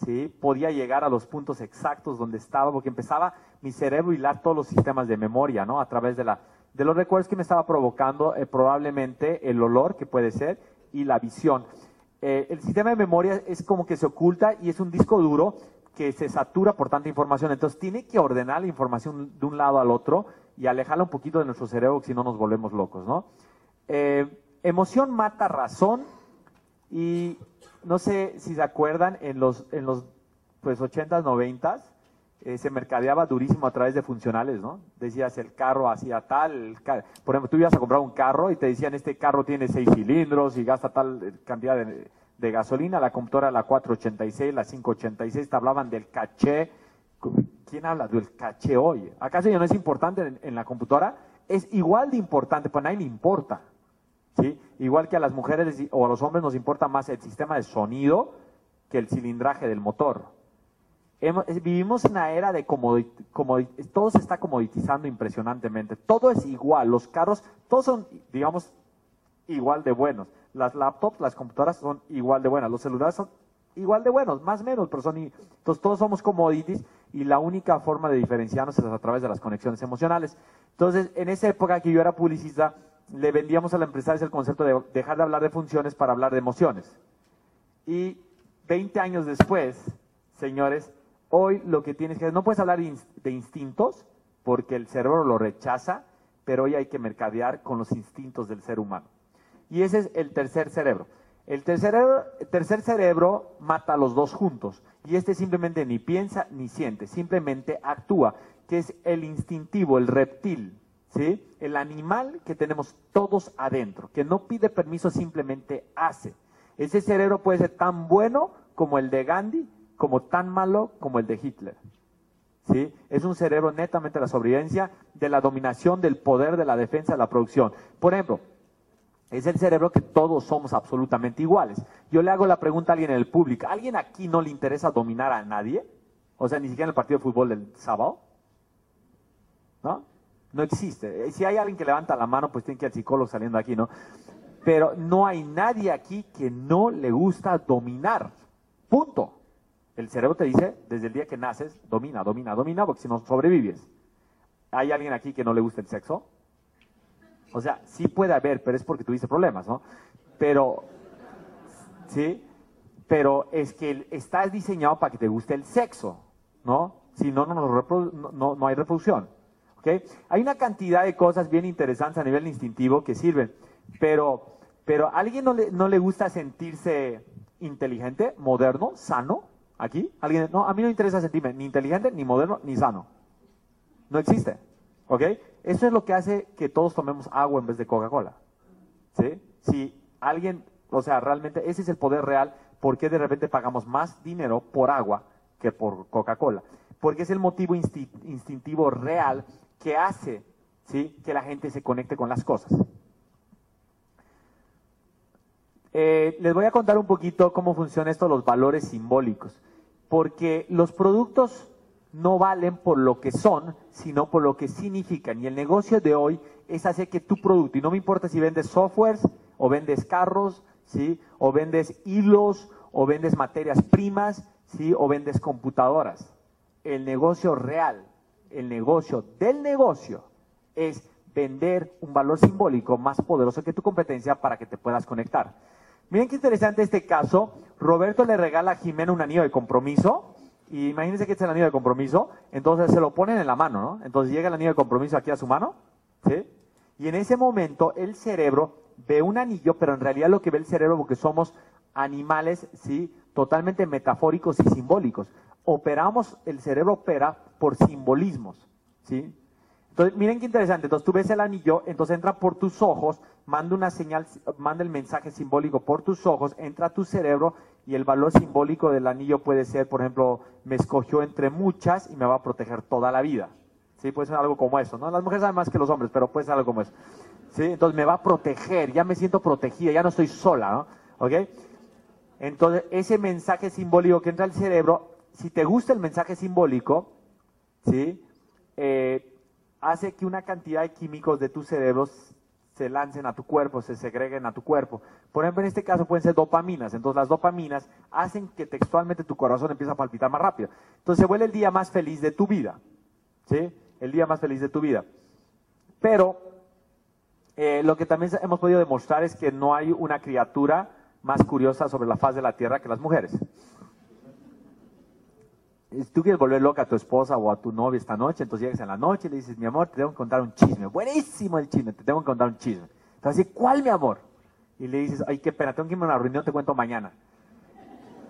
¿sí? podía llegar a los puntos exactos donde estaba, porque empezaba mi cerebro a hilar todos los sistemas de memoria, ¿no? A través de, la, de los recuerdos que me estaba provocando, eh, probablemente el olor, que puede ser, y la visión. Eh, el sistema de memoria es como que se oculta y es un disco duro que se satura por tanta información. Entonces tiene que ordenar la información de un lado al otro y alejarla un poquito de nuestro cerebro, si no nos volvemos locos, ¿no? Eh, emoción mata razón y no sé si se acuerdan, en los, en los pues, 80s, 90s, eh, se mercadeaba durísimo a través de funcionales, ¿no? Decías, el carro hacía tal, por ejemplo, tú ibas a comprar un carro y te decían, este carro tiene seis cilindros y gasta tal cantidad de, gasolina, la computadora la 486, la 586, te hablaban del caché. ¿Quién habla del caché hoy? ¿Acaso ya no es importante en, la computadora? Es igual de importante, pues a nadie le importa. ¿sí? Igual que a las mujeres o a los hombres nos importa más el sistema de sonido que el cilindraje del motor. Vivimos en una era de comodidad, todo se está comoditizando impresionantemente. Todo es igual, los carros, todos son, digamos, igual de buenos. Las laptops, las computadoras son igual de buenas, los celulares son igual de buenos, más o menos, pero son, entonces todos somos commodities y la única forma de diferenciarnos es a través de las conexiones emocionales. Entonces, en esa época que yo era publicista, le vendíamos a la empresaria el concepto de dejar de hablar de funciones para hablar de emociones. Y 20 años después, señores, hoy lo que tienes que hacer, no puedes hablar de instintos porque el cerebro lo rechaza, pero hoy hay que mercadear con los instintos del ser humano. Y ese es el tercer cerebro. El tercer, el tercer cerebro mata a los dos juntos y este simplemente ni piensa ni siente, simplemente actúa, que es el instintivo, el reptil, ¿sí? El animal que tenemos todos adentro, que no pide permiso, simplemente hace. Ese cerebro puede ser tan bueno como el de Gandhi, como tan malo como el de Hitler. ¿Sí? Es un cerebro netamente de la sobrevivencia, de la dominación, del poder, de la defensa, de la producción. Por ejemplo, es el cerebro que todos somos absolutamente iguales. Yo le hago la pregunta a alguien en el público, ¿alguien aquí no le interesa dominar a nadie? O sea, ni siquiera en el partido de fútbol del sábado. ¿No? No existe. Si hay alguien que levanta la mano, pues tiene que ir al psicólogo saliendo aquí, ¿no? Pero no hay nadie aquí que no le gusta dominar. Punto. El cerebro te dice, desde el día que naces, domina, domina, domina, porque si no sobrevives. ¿Hay alguien aquí que no le gusta el sexo? O sea, sí puede haber, pero es porque tuviste problemas, ¿no? Pero, ¿sí? Pero es que estás diseñado para que te guste el sexo, ¿no? Si no, no, no, no hay reproducción. Hay una cantidad de cosas bien interesantes a nivel instintivo que sirven, pero, pero ¿a alguien no le, no le gusta sentirse inteligente, moderno, sano? ¿Aquí? ¿Alguien? No, a mí no me interesa sentirme ni inteligente, ni moderno, ni sano. No existe. ¿Ok? Eso es lo que hace que todos tomemos agua en vez de Coca-Cola. ¿Sí? Si alguien, o sea, realmente ese es el poder real, ¿por qué de repente pagamos más dinero por agua que por Coca-Cola? Porque es el motivo instintivo real que hace ¿sí? que la gente se conecte con las cosas. Eh, les voy a contar un poquito cómo funciona esto, los valores simbólicos, porque los productos no valen por lo que son, sino por lo que significan. Y el negocio de hoy es hacer que tu producto, y no me importa si vendes softwares, o vendes carros, ¿sí? o vendes hilos, o vendes materias primas, ¿sí? o vendes computadoras. El negocio real el negocio del negocio es vender un valor simbólico más poderoso que tu competencia para que te puedas conectar. Miren qué interesante este caso. Roberto le regala a Jimena un anillo de compromiso. Y imagínense que es el anillo de compromiso. Entonces se lo ponen en la mano, ¿no? Entonces llega el anillo de compromiso aquí a su mano. ¿Sí? Y en ese momento el cerebro ve un anillo, pero en realidad lo que ve el cerebro, porque somos animales, ¿sí? Totalmente metafóricos y simbólicos operamos, el cerebro opera por simbolismos, ¿sí? Entonces, miren qué interesante. Entonces, tú ves el anillo, entonces entra por tus ojos, manda una señal, manda el mensaje simbólico por tus ojos, entra a tu cerebro y el valor simbólico del anillo puede ser, por ejemplo, me escogió entre muchas y me va a proteger toda la vida. Sí, puede ser algo como eso, ¿no? Las mujeres saben más que los hombres, pero puede ser algo como eso. Sí, entonces me va a proteger, ya me siento protegida, ya no estoy sola, ¿no? ¿Ok? Entonces, ese mensaje simbólico que entra al cerebro si te gusta el mensaje simbólico, ¿sí? Eh, hace que una cantidad de químicos de tu cerebro se lancen a tu cuerpo, se segreguen a tu cuerpo. Por ejemplo, en este caso pueden ser dopaminas. Entonces las dopaminas hacen que textualmente tu corazón empiece a palpitar más rápido. Entonces se vuelve el día más feliz de tu vida. ¿Sí? El día más feliz de tu vida. Pero eh, lo que también hemos podido demostrar es que no hay una criatura más curiosa sobre la faz de la Tierra que las mujeres tú quieres volver loca a tu esposa o a tu novia esta noche, entonces llegas en la noche y le dices, mi amor, te tengo que contar un chisme. Buenísimo el chisme, te tengo que contar un chisme. Entonces, ¿cuál mi amor? Y le dices, ay, qué pena, tengo que irme a una reunión, te cuento mañana.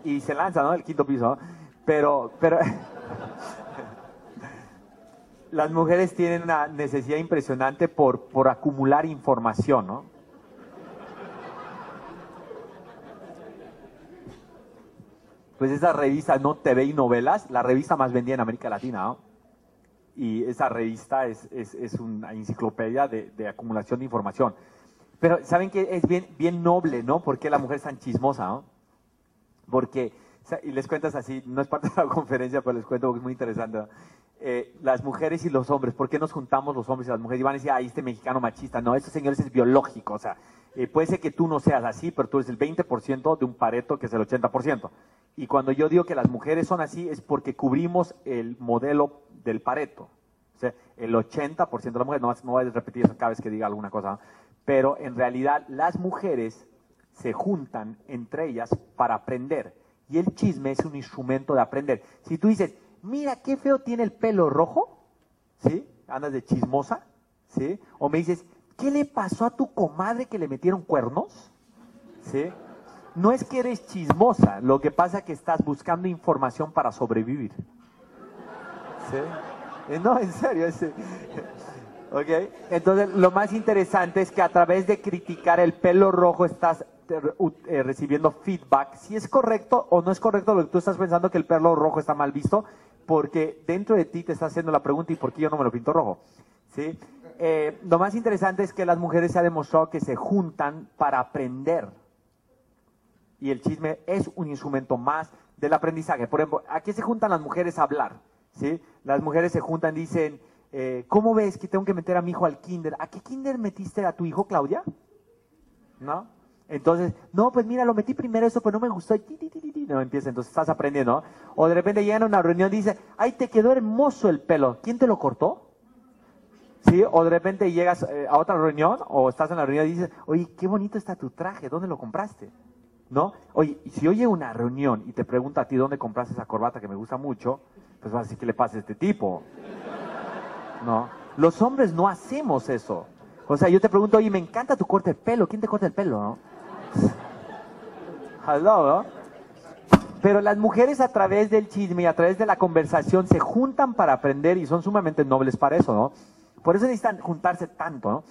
Y se lanza, ¿no? El quinto piso, ¿no? Pero, pero, las mujeres tienen una necesidad impresionante por, por acumular información, ¿no? Pues esa revista no TV y novelas, la revista más vendida en América Latina, ¿no? Y esa revista es, es, una enciclopedia de, acumulación de información. Pero saben que es bien, bien noble, ¿no? Porque la mujer es tan chismosa, ¿no? Porque, y les cuentas así, no es parte de la conferencia, pero les cuento porque es muy interesante. Eh, las mujeres y los hombres, ¿por qué nos juntamos los hombres y las mujeres? Y van a decir, ay, este mexicano machista. No, eso, señores, es biológico. O sea, eh, puede ser que tú no seas así, pero tú eres el 20% de un pareto que es el 80%. Y cuando yo digo que las mujeres son así es porque cubrimos el modelo del Pareto. O sea, el 80% de las mujeres, no, no voy a repetir eso cada vez que diga alguna cosa, pero en realidad las mujeres se juntan entre ellas para aprender. Y el chisme es un instrumento de aprender. Si tú dices, mira qué feo tiene el pelo rojo, ¿sí? Andas de chismosa, ¿sí? O me dices, ¿qué le pasó a tu comadre que le metieron cuernos? ¿Sí? no es que eres chismosa, lo que pasa es que estás buscando información para sobrevivir. ¿Sí? Eh, no, en serio. ¿Ok? Entonces, lo más interesante es que a través de criticar el pelo rojo estás eh, recibiendo feedback, si es correcto o no es correcto lo que tú estás pensando que el pelo rojo está mal visto, porque dentro de ti te está haciendo la pregunta, ¿y por qué yo no me lo pinto rojo? ¿Sí? Eh, lo más interesante es que las mujeres se ha demostrado que se juntan para aprender. Y el chisme es un instrumento más del aprendizaje. Por ejemplo, ¿a qué se juntan las mujeres a hablar? ¿Sí? Las mujeres se juntan, dicen, eh, ¿cómo ves que tengo que meter a mi hijo al kinder? ¿A qué kinder metiste a tu hijo, Claudia? ¿No? Entonces, no, pues mira, lo metí primero eso, pues no me gustó. No empieza, entonces estás aprendiendo, O de repente llegan a una reunión y dice, ay, te quedó hermoso el pelo. ¿Quién te lo cortó? ¿Sí? O de repente llegas eh, a otra reunión o estás en la reunión y dices, oye, qué bonito está tu traje, ¿dónde lo compraste? ¿No? Oye, si a una reunión y te pregunto a ti dónde compraste esa corbata que me gusta mucho, pues vas a decir, ¿qué le pasa a este tipo? ¿No? Los hombres no hacemos eso. O sea, yo te pregunto, oye, me encanta tu corte de pelo, ¿quién te corta el pelo? ¿no? Hello, Pero las mujeres a través del chisme y a través de la conversación se juntan para aprender y son sumamente nobles para eso, ¿no? Por eso necesitan juntarse tanto, ¿no?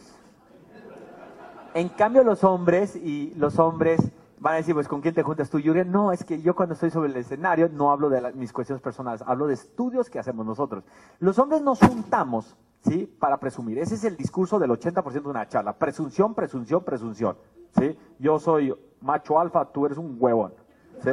En cambio los hombres y los hombres van a decir, pues, ¿con quién te juntas tú, Jürgen? No, es que yo cuando estoy sobre el escenario no hablo de mis cuestiones personales, hablo de estudios que hacemos nosotros. Los hombres nos juntamos, ¿sí? Para presumir. Ese es el discurso del 80% de una charla. Presunción, presunción, presunción. ¿sí? Yo soy macho alfa, tú eres un huevón, ¿sí?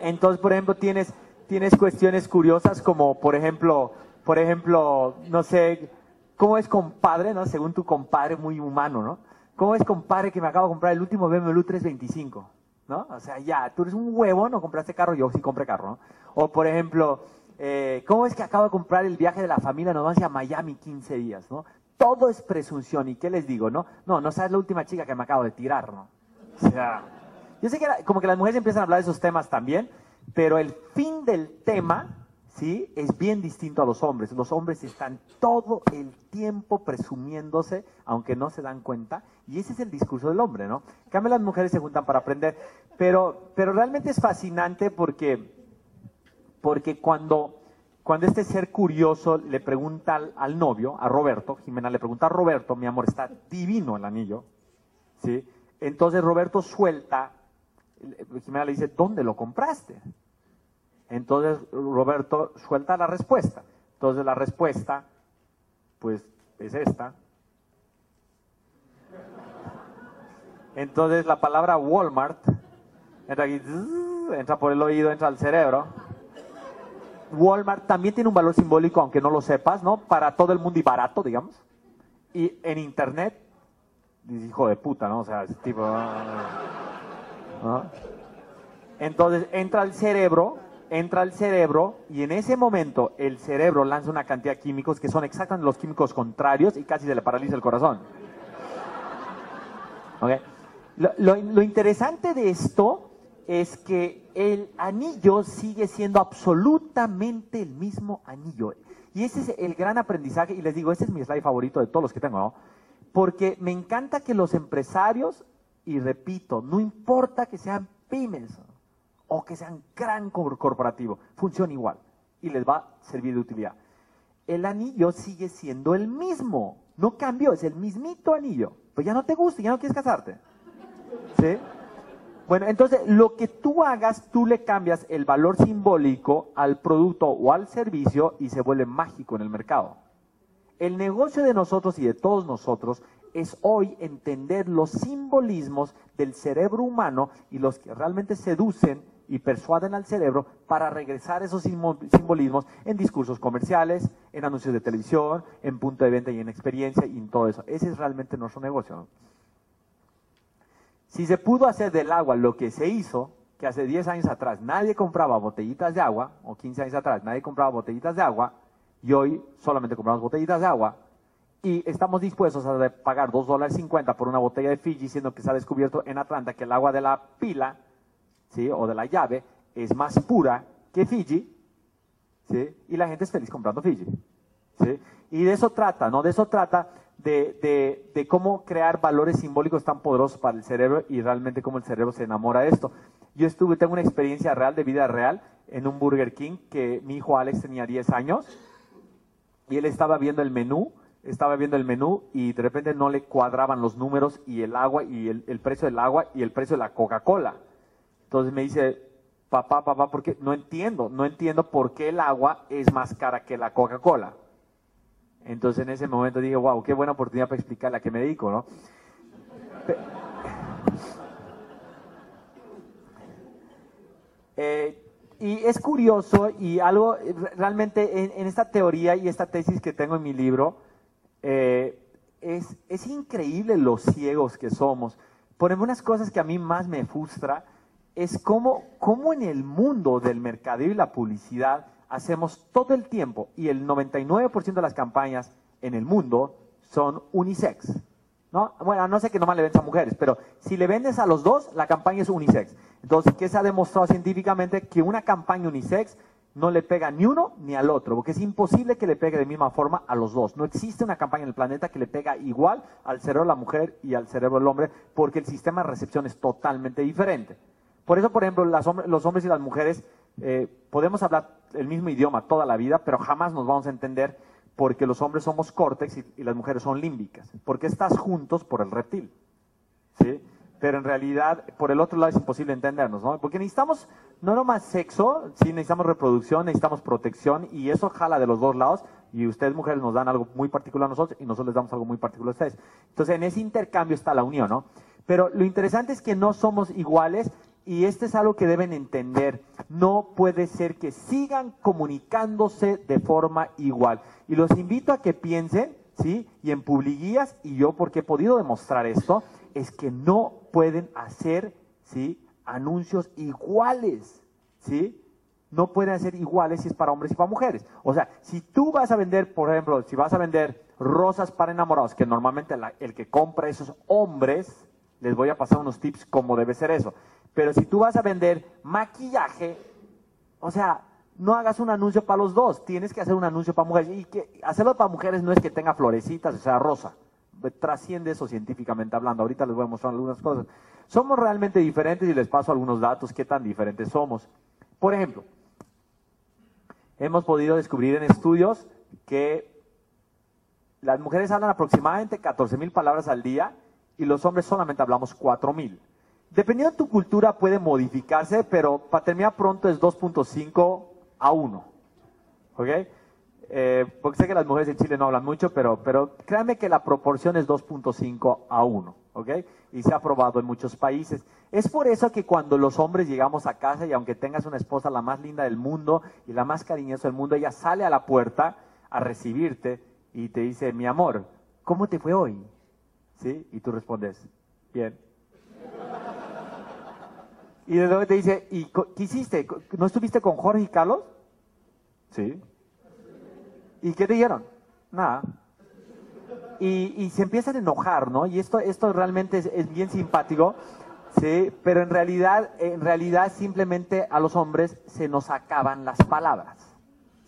Entonces, por ejemplo, tienes, tienes cuestiones curiosas como, por ejemplo, por ejemplo, no sé, ¿cómo es compadre, no? Según tu compadre muy humano, ¿no? ¿Cómo es compadre que me acabo de comprar el último BMW 325? ¿No? O sea, ya, tú eres un huevón, no compraste carro, yo sí compré carro, ¿no? O, por ejemplo, eh, ¿cómo es que acabo de comprar el viaje de la familia, nos vamos a Miami 15 días, ¿no? todo es presunción. ¿Y qué les digo? No, no, no sabes la última chica que me acabo de tirar, ¿no? O sea, yo sé que como que las mujeres empiezan a hablar de esos temas también, pero el fin del tema, ¿sí? Es bien distinto a los hombres. Los hombres están todo el tiempo presumiéndose, aunque no se dan cuenta, y ese es el discurso del hombre, ¿no? En las mujeres se juntan para aprender, pero, pero realmente es fascinante porque, porque cuando cuando este ser curioso le pregunta al, novio, a Roberto, Jimena le pregunta a Roberto, mi amor, está divino el anillo, ¿sí? Entonces Roberto suelta, Jimena le dice, ¿dónde lo compraste? Entonces Roberto suelta la respuesta. Entonces la respuesta, pues, es esta. Entonces la palabra Walmart entra aquí, entra por el oído, entra al cerebro Walmart también tiene un valor simbólico, aunque no lo sepas, ¿no? Para todo el mundo y barato, digamos. Y en Internet, hijo de puta, ¿no? O sea, es tipo... Entonces entra al cerebro, entra al cerebro y en ese momento el cerebro lanza una cantidad de químicos que son exactamente los químicos contrarios y casi se le paraliza el corazón. Lo interesante de esto es que el anillo sigue siendo absolutamente el mismo anillo. Y ese es el gran aprendizaje, y les digo, ese es mi slide favorito de todos los que tengo, ¿no? Porque me encanta que los empresarios, y repito, no importa que sean pymes o que sean gran corporativo, funciona igual y les va a servir de utilidad. El anillo sigue siendo el mismo, no cambió, es el mismito anillo. Pues ya no te gusta, ya no quieres casarte. ¿Sí? Bueno, entonces lo que tú hagas, tú le cambias el valor simbólico al producto o al servicio y se vuelve mágico en el mercado. El negocio de nosotros y de todos nosotros es hoy entender los simbolismos del cerebro humano y los que realmente seducen y persuaden al cerebro para regresar esos simbolismos en discursos comerciales, en anuncios de televisión, en punto de venta y en experiencia y en todo eso. Ese es realmente nuestro negocio. Si se pudo hacer del agua lo que se hizo, que hace 10 años atrás nadie compraba botellitas de agua, o 15 años atrás nadie compraba botellitas de agua, y hoy solamente compramos botellitas de agua, y estamos dispuestos a pagar 2 dólares 50 por una botella de Fiji, siendo que se ha descubierto en Atlanta que el agua de la pila, ¿sí? o de la llave, es más pura que Fiji, ¿sí? y la gente es feliz comprando Fiji. ¿sí? Y de eso trata, ¿no? De eso trata de, cómo crear valores simbólicos tan poderosos para el cerebro y realmente cómo el cerebro se enamora de esto. Yo estuve, tengo una experiencia real, de vida real, en un Burger King que mi hijo Alex tenía 10 años y él estaba viendo el menú estaba viendo el menú y de repente no le cuadraban los números y el agua y el, el precio del agua y el precio de la Coca-Cola. Entonces me dice, papá, papá, porque no entiendo, no entiendo por qué el agua es más cara que la Coca-Cola. Entonces en ese momento dije, wow, qué buena oportunidad para explicarle a qué me dedico, ¿no? Eh, y es curioso y algo realmente en, esta teoría y esta tesis que tengo en mi libro, eh, es, es, increíble los ciegos que somos. Por ejemplo, unas cosas que a mí más me frustra es cómo, en el mundo del mercadeo y la publicidad hacemos todo el tiempo y el 99% de las campañas en el mundo son unisex. ¿no? Bueno, no sé que nomás le vendes a mujeres, pero si le vendes a los dos, la campaña es unisex. Entonces, ¿qué se ha demostrado científicamente? Que una campaña unisex no le pega ni uno ni al otro, porque es imposible que le pegue de misma forma a los dos. No existe una campaña en el planeta que le pega igual al cerebro de la mujer y al cerebro del hombre, porque el sistema de recepción es totalmente diferente. Por eso, por ejemplo, los hombres y las mujeres eh, podemos hablar el mismo idioma toda la vida, pero jamás nos vamos a entender porque los hombres somos córtex y, las mujeres son límbicas. Porque estás juntos por el reptil. ¿Sí? Pero en realidad, por el otro lado es imposible entendernos, ¿no? Porque necesitamos no nomás sexo, sí, necesitamos reproducción, necesitamos protección y eso jala de los dos lados y ustedes mujeres nos dan algo muy particular a nosotros y nosotros les damos algo muy particular a ustedes. Entonces en ese intercambio está la unión, ¿no? Pero lo interesante es que no somos iguales y este es algo que deben entender. No puede ser que sigan comunicándose de forma igual. Y los invito a que piensen, ¿sí? Y en Publiguías, y yo porque he podido demostrar esto, es que no pueden hacer, ¿sí? Anuncios iguales, ¿sí? No pueden hacer iguales si es para hombres y para mujeres. O sea, si tú vas a vender, por ejemplo, si vas a vender rosas para enamorados, que normalmente el que compra esos hombres, les voy a pasar unos tips cómo debe ser eso. Pero si tú vas a vender maquillaje, o sea, no hagas un anuncio para los dos, tienes que hacer un anuncio para mujeres. Y que hacerlo para mujeres no es que tenga florecitas, o sea, rosa. Trasciende eso científicamente hablando. Ahorita les voy a mostrar algunas cosas. Somos realmente diferentes y les paso algunos datos qué tan diferentes somos. Por ejemplo, hemos podido descubrir en estudios que las mujeres hablan aproximadamente 14 mil palabras al día y los hombres solamente hablamos 4 mil. Dependiendo de tu cultura puede modificarse, pero para terminar pronto es 2.5 a 1. ¿Ok? Eh, porque sé que las mujeres en Chile no hablan mucho, pero, pero créanme que la proporción es 2.5 a 1. ¿Ok? Y se ha probado en muchos países. Es por eso que cuando los hombres llegamos a casa y aunque tengas una esposa la más linda del mundo y la más cariñosa del mundo, ella sale a la puerta a recibirte y te dice, mi amor, ¿cómo te fue hoy? ¿Sí? Y tú respondes, bien. Y de luego te dice, ¿y qué hiciste? ¿No estuviste con Jorge y Carlos? Sí. ¿Y qué te dijeron? Nada. Y, se empiezan a enojar, ¿no? Y esto, esto realmente es, bien simpático, ¿sí? Pero en realidad, en realidad simplemente a los hombres se nos acaban las palabras,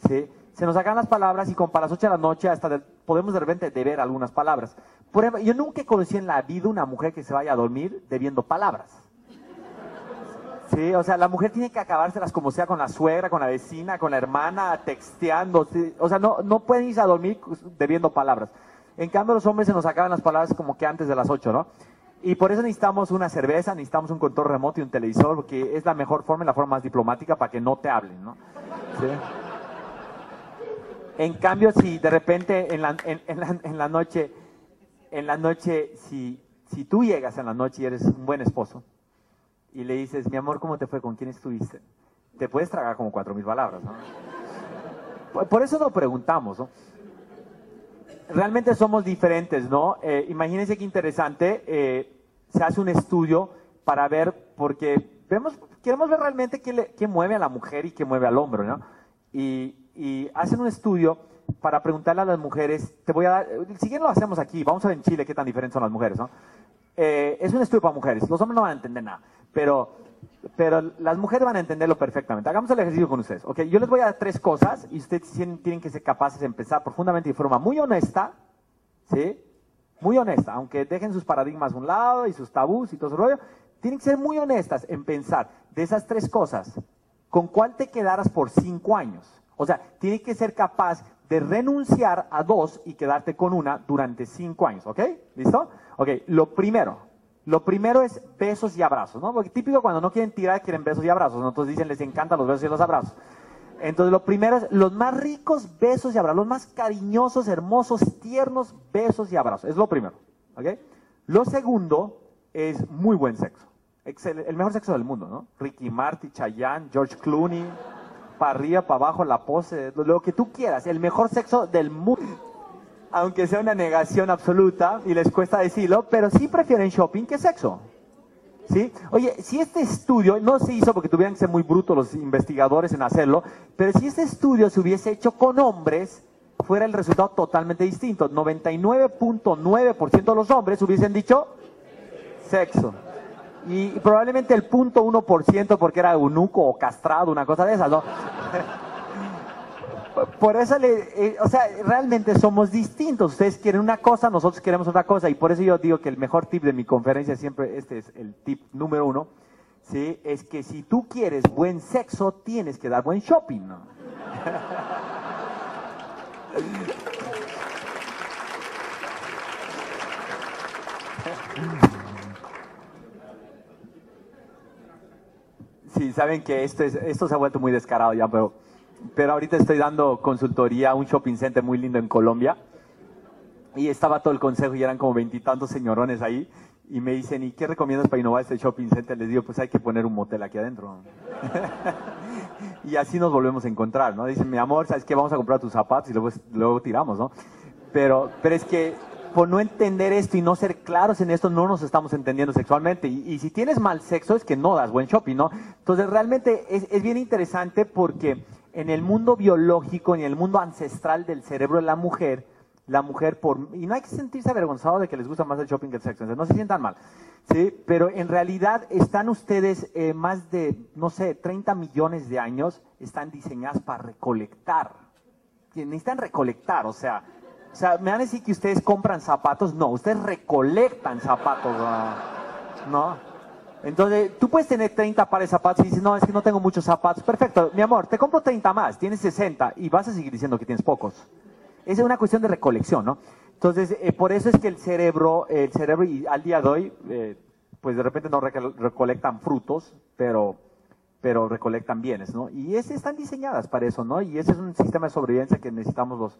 ¿sí? Se nos acaban las palabras y con para las 8 de la noche hasta podemos de repente deber algunas palabras. Por ejemplo, yo nunca conocí en la vida una mujer que se vaya a dormir debiendo palabras. Sí, o sea, la mujer tiene que acabárselas como sea con la suegra, con la vecina, con la hermana, texteando. O sea, no, no pueden irse a dormir debiendo palabras. En cambio, los hombres se nos acaban las palabras como que antes de las 8, ¿no? Y por eso necesitamos una cerveza, necesitamos un control remoto y un televisor, porque es la mejor forma y la forma más diplomática para que no te hablen, ¿no? ¿Sí? En cambio, si de repente en la, en, la, en la noche, en la noche, si, si tú llegas en la noche y eres un buen esposo, y le dices, mi amor, ¿cómo te fue? ¿Con quién estuviste? Te puedes tragar como cuatro mil palabras, ¿no? Por eso nos preguntamos, ¿no? Realmente somos diferentes, ¿no? Eh, imagínense qué interesante, eh, se hace un estudio para ver, porque vemos, queremos ver realmente qué, qué mueve a la mujer y qué mueve al hombre, ¿no? Y, y hacen un estudio para preguntarle a las mujeres, te voy a dar, si bien lo hacemos aquí, vamos a ver en Chile qué tan diferentes son las mujeres, ¿no? Eh, es un estudio para mujeres, los hombres no van a entender nada pero, pero las mujeres van a entenderlo perfectamente. Hagamos el ejercicio con ustedes. Okay, yo les voy a dar tres cosas y ustedes tienen que ser capaces de empezar profundamente y de forma muy honesta, ¿sí? Muy honesta, aunque dejen sus paradigmas a un lado y sus tabús y todo ese rollo, tienen que ser muy honestas en pensar de esas tres cosas, ¿con cuál te quedaras por cinco años? O sea, tienen que ser capaz de renunciar a dos y quedarte con una durante cinco años, ¿ok? ¿Listo? Ok, lo primero, lo primero es besos y abrazos, ¿no? Porque típico cuando no quieren tirar, quieren besos y abrazos. Entonces dicen, les encantan los besos y los abrazos. Entonces lo primero es los más ricos besos y abrazos, los más cariñosos, hermosos, tiernos besos y abrazos. Es lo primero, ¿ok? Lo segundo es muy buen sexo. el mejor sexo del mundo, ¿no? Ricky Martin, Chayanne, George Clooney, para arriba, para abajo, la pose, lo que tú quieras. El mejor sexo del mundo. Aunque sea una negación absoluta y les cuesta decirlo, pero sí prefieren shopping que sexo. ¿Sí? Oye, si este estudio no se hizo porque tuvieran que ser muy brutos los investigadores en hacerlo, pero si este estudio se hubiese hecho con hombres, fuera el resultado totalmente distinto. 99.9% de los hombres hubiesen dicho sexo. Y, probablemente el punto 1% porque era eunuco o castrado, una cosa de esas, ¿no? por eso, le, eh, o sea, realmente somos distintos. Ustedes quieren una cosa, nosotros queremos otra cosa. Y por eso yo digo que el mejor tip de mi conferencia, siempre este es el tip número uno, ¿sí? es que si tú quieres buen sexo, tienes que dar buen shopping. Sí, saben que esto, es, esto se ha vuelto muy descarado ya, pero pero ahorita estoy dando consultoría a un shopping center muy lindo en Colombia. Y estaba todo el consejo y eran como veintitantos señorones ahí. Y me dicen, ¿y qué recomiendas para innovar este shopping center? Les digo, pues hay que poner un motel aquí adentro. y así nos volvemos a encontrar, ¿no? Dicen, mi amor, ¿sabes qué? Vamos a comprar tus zapatos y luego, tiramos, ¿no? Pero, pero es que por no entender esto y no ser claros en esto, no nos estamos entendiendo sexualmente. Y, si tienes mal sexo, es que no das buen shopping, ¿no? Entonces, realmente es bien interesante porque en el mundo biológico, en el mundo ancestral del cerebro de la mujer, la mujer por y no hay que sentirse avergonzado de que les gusta más el shopping que el sexo, no se sientan mal, sí, pero en realidad están ustedes eh, más de no sé 30 millones de años están diseñadas para recolectar, necesitan recolectar, o sea, o sea, me van a decir que ustedes compran zapatos, no, ustedes recolectan zapatos, ¿no? Entonces, tú puedes tener 30 pares de zapatos y dices, no, es que no tengo muchos zapatos. Perfecto, mi amor, te compro 30 más, tienes 60 y vas a seguir diciendo que tienes pocos. Esa es una cuestión de recolección, ¿no? Entonces, eh, por eso es que el cerebro, el cerebro y al día de hoy, eh, pues de repente no recolectan frutos, pero, pero recolectan bienes, ¿no? Y ese están diseñadas para eso, ¿no? Y ese es un sistema de sobrevivencia que necesitamos los,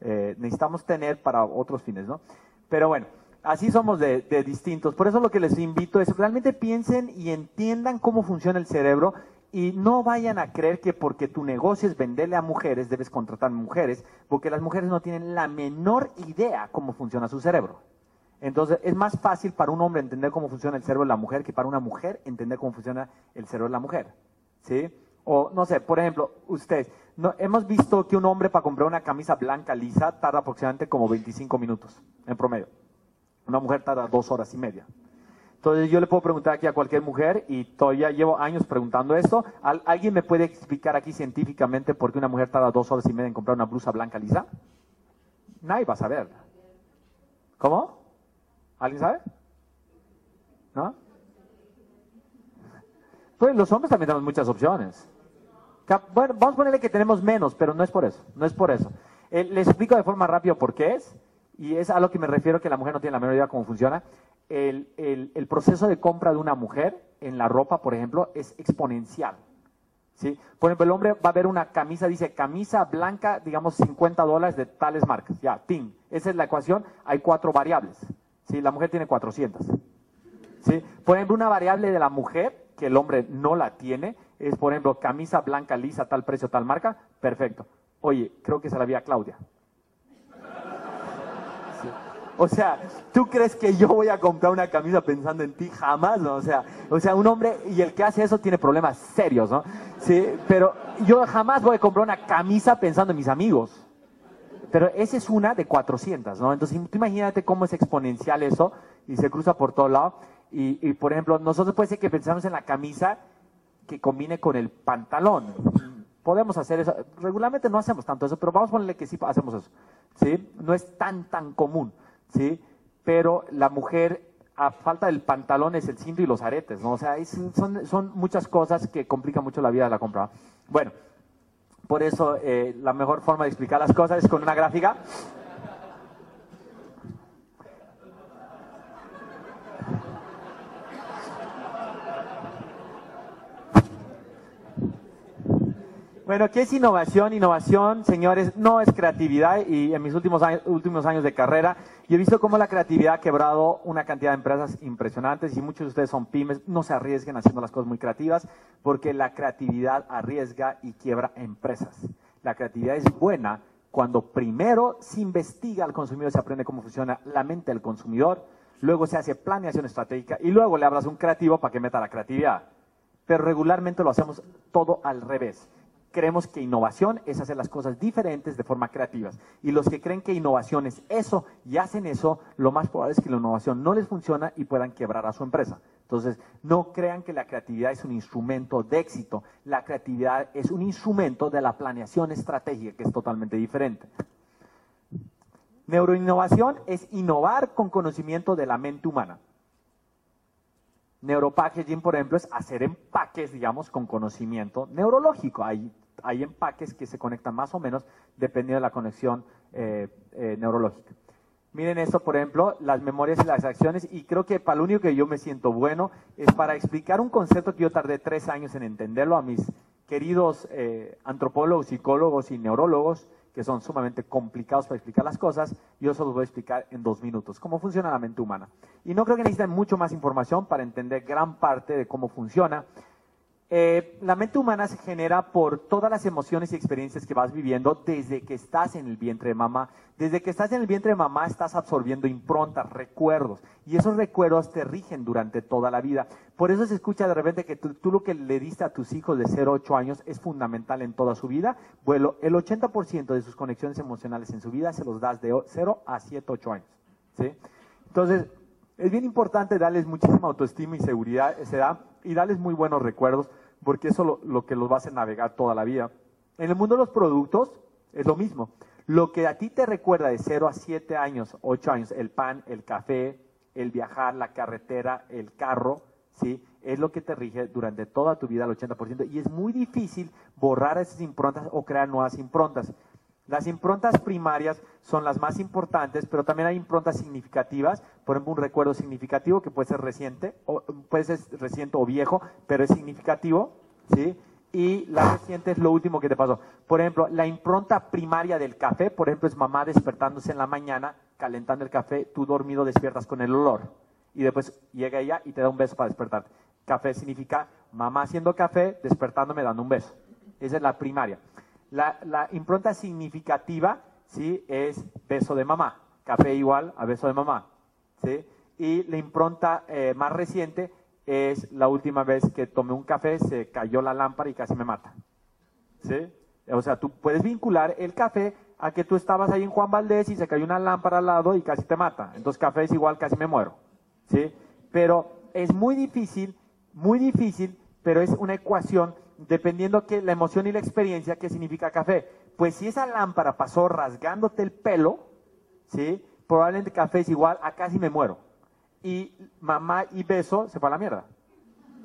eh, necesitamos tener para otros fines, ¿no? Pero bueno. Así somos de, distintos. Por eso lo que les invito es realmente piensen y entiendan cómo funciona el cerebro y no vayan a creer que porque tu negocio es venderle a mujeres, debes contratar mujeres, porque las mujeres no tienen la menor idea cómo funciona su cerebro. Entonces, es más fácil para un hombre entender cómo funciona el cerebro de la mujer que para una mujer entender cómo funciona el cerebro de la mujer. ¿Sí? O, no sé, por ejemplo, ustedes, no, hemos visto que un hombre para comprar una camisa blanca lisa tarda aproximadamente como 25 minutos en promedio. Una mujer tarda dos horas y media. Entonces yo le puedo preguntar aquí a cualquier mujer y todavía llevo años preguntando esto. ¿Alguien me puede explicar aquí científicamente por qué una mujer tarda dos horas y media en comprar una blusa blanca lisa? Nadie va a saber. ¿Cómo? ¿Alguien sabe? ¿No? Pues los hombres también tenemos muchas opciones. Bueno, vamos a ponerle que tenemos menos, pero no es por eso. No es por eso. Eh, les explico de forma rápida por qué es y es a lo que me refiero que la mujer no tiene la menor idea cómo funciona, el, el, proceso de compra de una mujer en la ropa, por ejemplo, es exponencial. ¿sí? Por ejemplo, el hombre va a ver una camisa, dice camisa blanca, digamos 50 dólares de tales marcas. Ya, ting. Esa es la ecuación. Hay cuatro variables. ¿sí? La mujer tiene 400. ¿sí? Por ejemplo, una variable de la mujer, que el hombre no la tiene, es, por ejemplo, camisa blanca lisa, tal precio, tal marca. Perfecto. Oye, creo que se la vi Claudia. O sea, ¿tú crees que yo voy a comprar una camisa pensando en ti? Jamás, ¿no? O sea, o sea, un hombre y el que hace eso tiene problemas serios, ¿no? Sí, pero yo jamás voy a comprar una camisa pensando en mis amigos. Pero esa es una de 400, ¿no? Entonces, tú imagínate cómo es exponencial eso y se cruza por todo lado. Y, y, por ejemplo, nosotros puede ser que pensamos en la camisa que combine con el pantalón. Podemos hacer eso. Regularmente no hacemos tanto eso, pero vamos a ponerle que sí hacemos eso. ¿Sí? No es tan, tan común. ¿Sí? Pero la mujer, a falta del pantalón, es el cinto y los aretes, ¿no? O sea, son, son muchas cosas que complican mucho la vida de la compra. Bueno, Por eso eh, la mejor forma de explicar las cosas es con una gráfica. Bueno, ¿qué es innovación? Innovación, señores, no es creatividad y en mis últimos años, últimos años de carrera yo he visto cómo la creatividad ha quebrado una cantidad de empresas impresionantes y muchos de ustedes son pymes, no se arriesguen haciendo las cosas muy creativas porque la creatividad arriesga y quiebra empresas. La creatividad es buena cuando primero se investiga al consumidor, se aprende cómo funciona la mente del consumidor, luego se hace planeación estratégica y luego le hablas a un creativo para que meta la creatividad. Pero regularmente lo hacemos todo al revés creemos que innovación es hacer las cosas diferentes de forma creativa. Y los que creen que innovación es eso y hacen eso, lo más probable es que la innovación no les funciona y puedan quebrar a su empresa. Entonces, no crean que la creatividad es un instrumento de éxito. La creatividad es un instrumento de la planeación estratégica, que es totalmente diferente. Neuroinnovación es innovar con conocimiento de la mente humana. Neuropackaging, por ejemplo, es hacer empaques, digamos, con conocimiento neurológico. Hay hay empaques que se conectan más o menos dependiendo de la conexión eh, eh, neurológica. Miren esto, por ejemplo, las memorias y las acciones, y creo que para lo único que yo me siento bueno es para explicar un concepto que yo tardé tres años en entenderlo a mis queridos eh, antropólogos, psicólogos y neurólogos, que son sumamente complicados para explicar las cosas, yo solo los voy a explicar en dos minutos, cómo funciona la mente humana. Y no creo que necesiten mucho más información para entender gran parte de cómo funciona, eh, la mente humana se genera por todas las emociones y experiencias que vas viviendo desde que estás en el vientre de mamá. Desde que estás en el vientre de mamá estás absorbiendo improntas, recuerdos, y esos recuerdos te rigen durante toda la vida. Por eso se escucha de repente que tú, lo que le diste a tus hijos de 0 a 8 años es fundamental en toda su vida. Bueno, el 80% de sus conexiones emocionales en su vida se los das de 0 a 7, 8 años. Entonces, es bien importante darles muchísima autoestima y seguridad a esa edad y darles muy buenos recuerdos porque eso lo, lo que los va a hacer navegar toda la vida. En el mundo de los productos es lo mismo. Lo que a ti te recuerda de 0 a 7 años, 8 años, el pan, el café, el viajar, la carretera, el carro, ¿sí? Es lo que te rige durante toda tu vida, el 80%. Y es muy difícil borrar esas improntas o crear nuevas improntas. Las improntas primarias son las más importantes, pero también hay improntas significativas. Por ejemplo, un recuerdo significativo que puede ser reciente, o, puede ser reciente o viejo, pero es significativo, ¿sí? Y la reciente es lo último que te pasó. Por ejemplo, la impronta primaria del café, por ejemplo, es mamá despertándose en la mañana, calentando el café, tú dormido despiertas con el olor. Y después llega ella y te da un beso para despertarte. Café significa mamá haciendo café, despertándome, dando un beso. Esa es la primaria. La, impronta significativa, ¿sí? Es beso de mamá. Café igual a beso de mamá, ¿sí? Y la impronta eh, más reciente es la última vez que tomé un café, se cayó la lámpara y casi me mata, ¿sí? O sea, tú puedes vincular el café a que tú estabas ahí en Juan Valdés y se cayó una lámpara al lado y casi te mata. Entonces café es igual, casi me muero, ¿sí? Pero es muy difícil, muy difícil, pero es una ecuación dependiendo que la emoción y la experiencia, ¿qué significa café? Pues si esa lámpara pasó rasgándote el pelo, ¿sí? Probablemente café es igual a casi me muero. Y mamá y beso se fue a la mierda.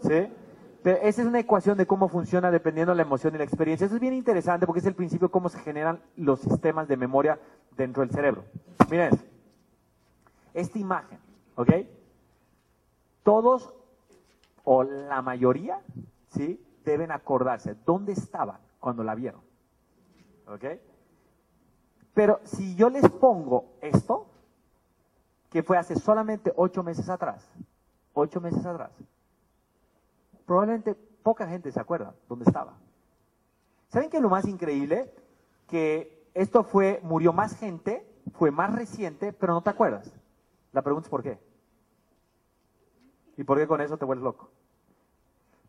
¿Sí? Pero esa es una ecuación de cómo funciona dependiendo de la emoción y la experiencia. Eso es bien interesante porque es el principio de cómo se generan los sistemas de memoria dentro del cerebro. Miren, esta imagen, ¿ok? Todos o la mayoría, ¿sí? Deben acordarse dónde estaban cuando la vieron. ¿Ok? Pero si yo les pongo esto, que fue hace solamente ocho meses atrás, ocho meses atrás, probablemente poca gente se acuerda dónde estaba. ¿Saben qué es lo más increíble? Que esto fue, murió más gente, fue más reciente, pero no te acuerdas. La pregunta es por qué. ¿Y por qué con eso te vuelves loco?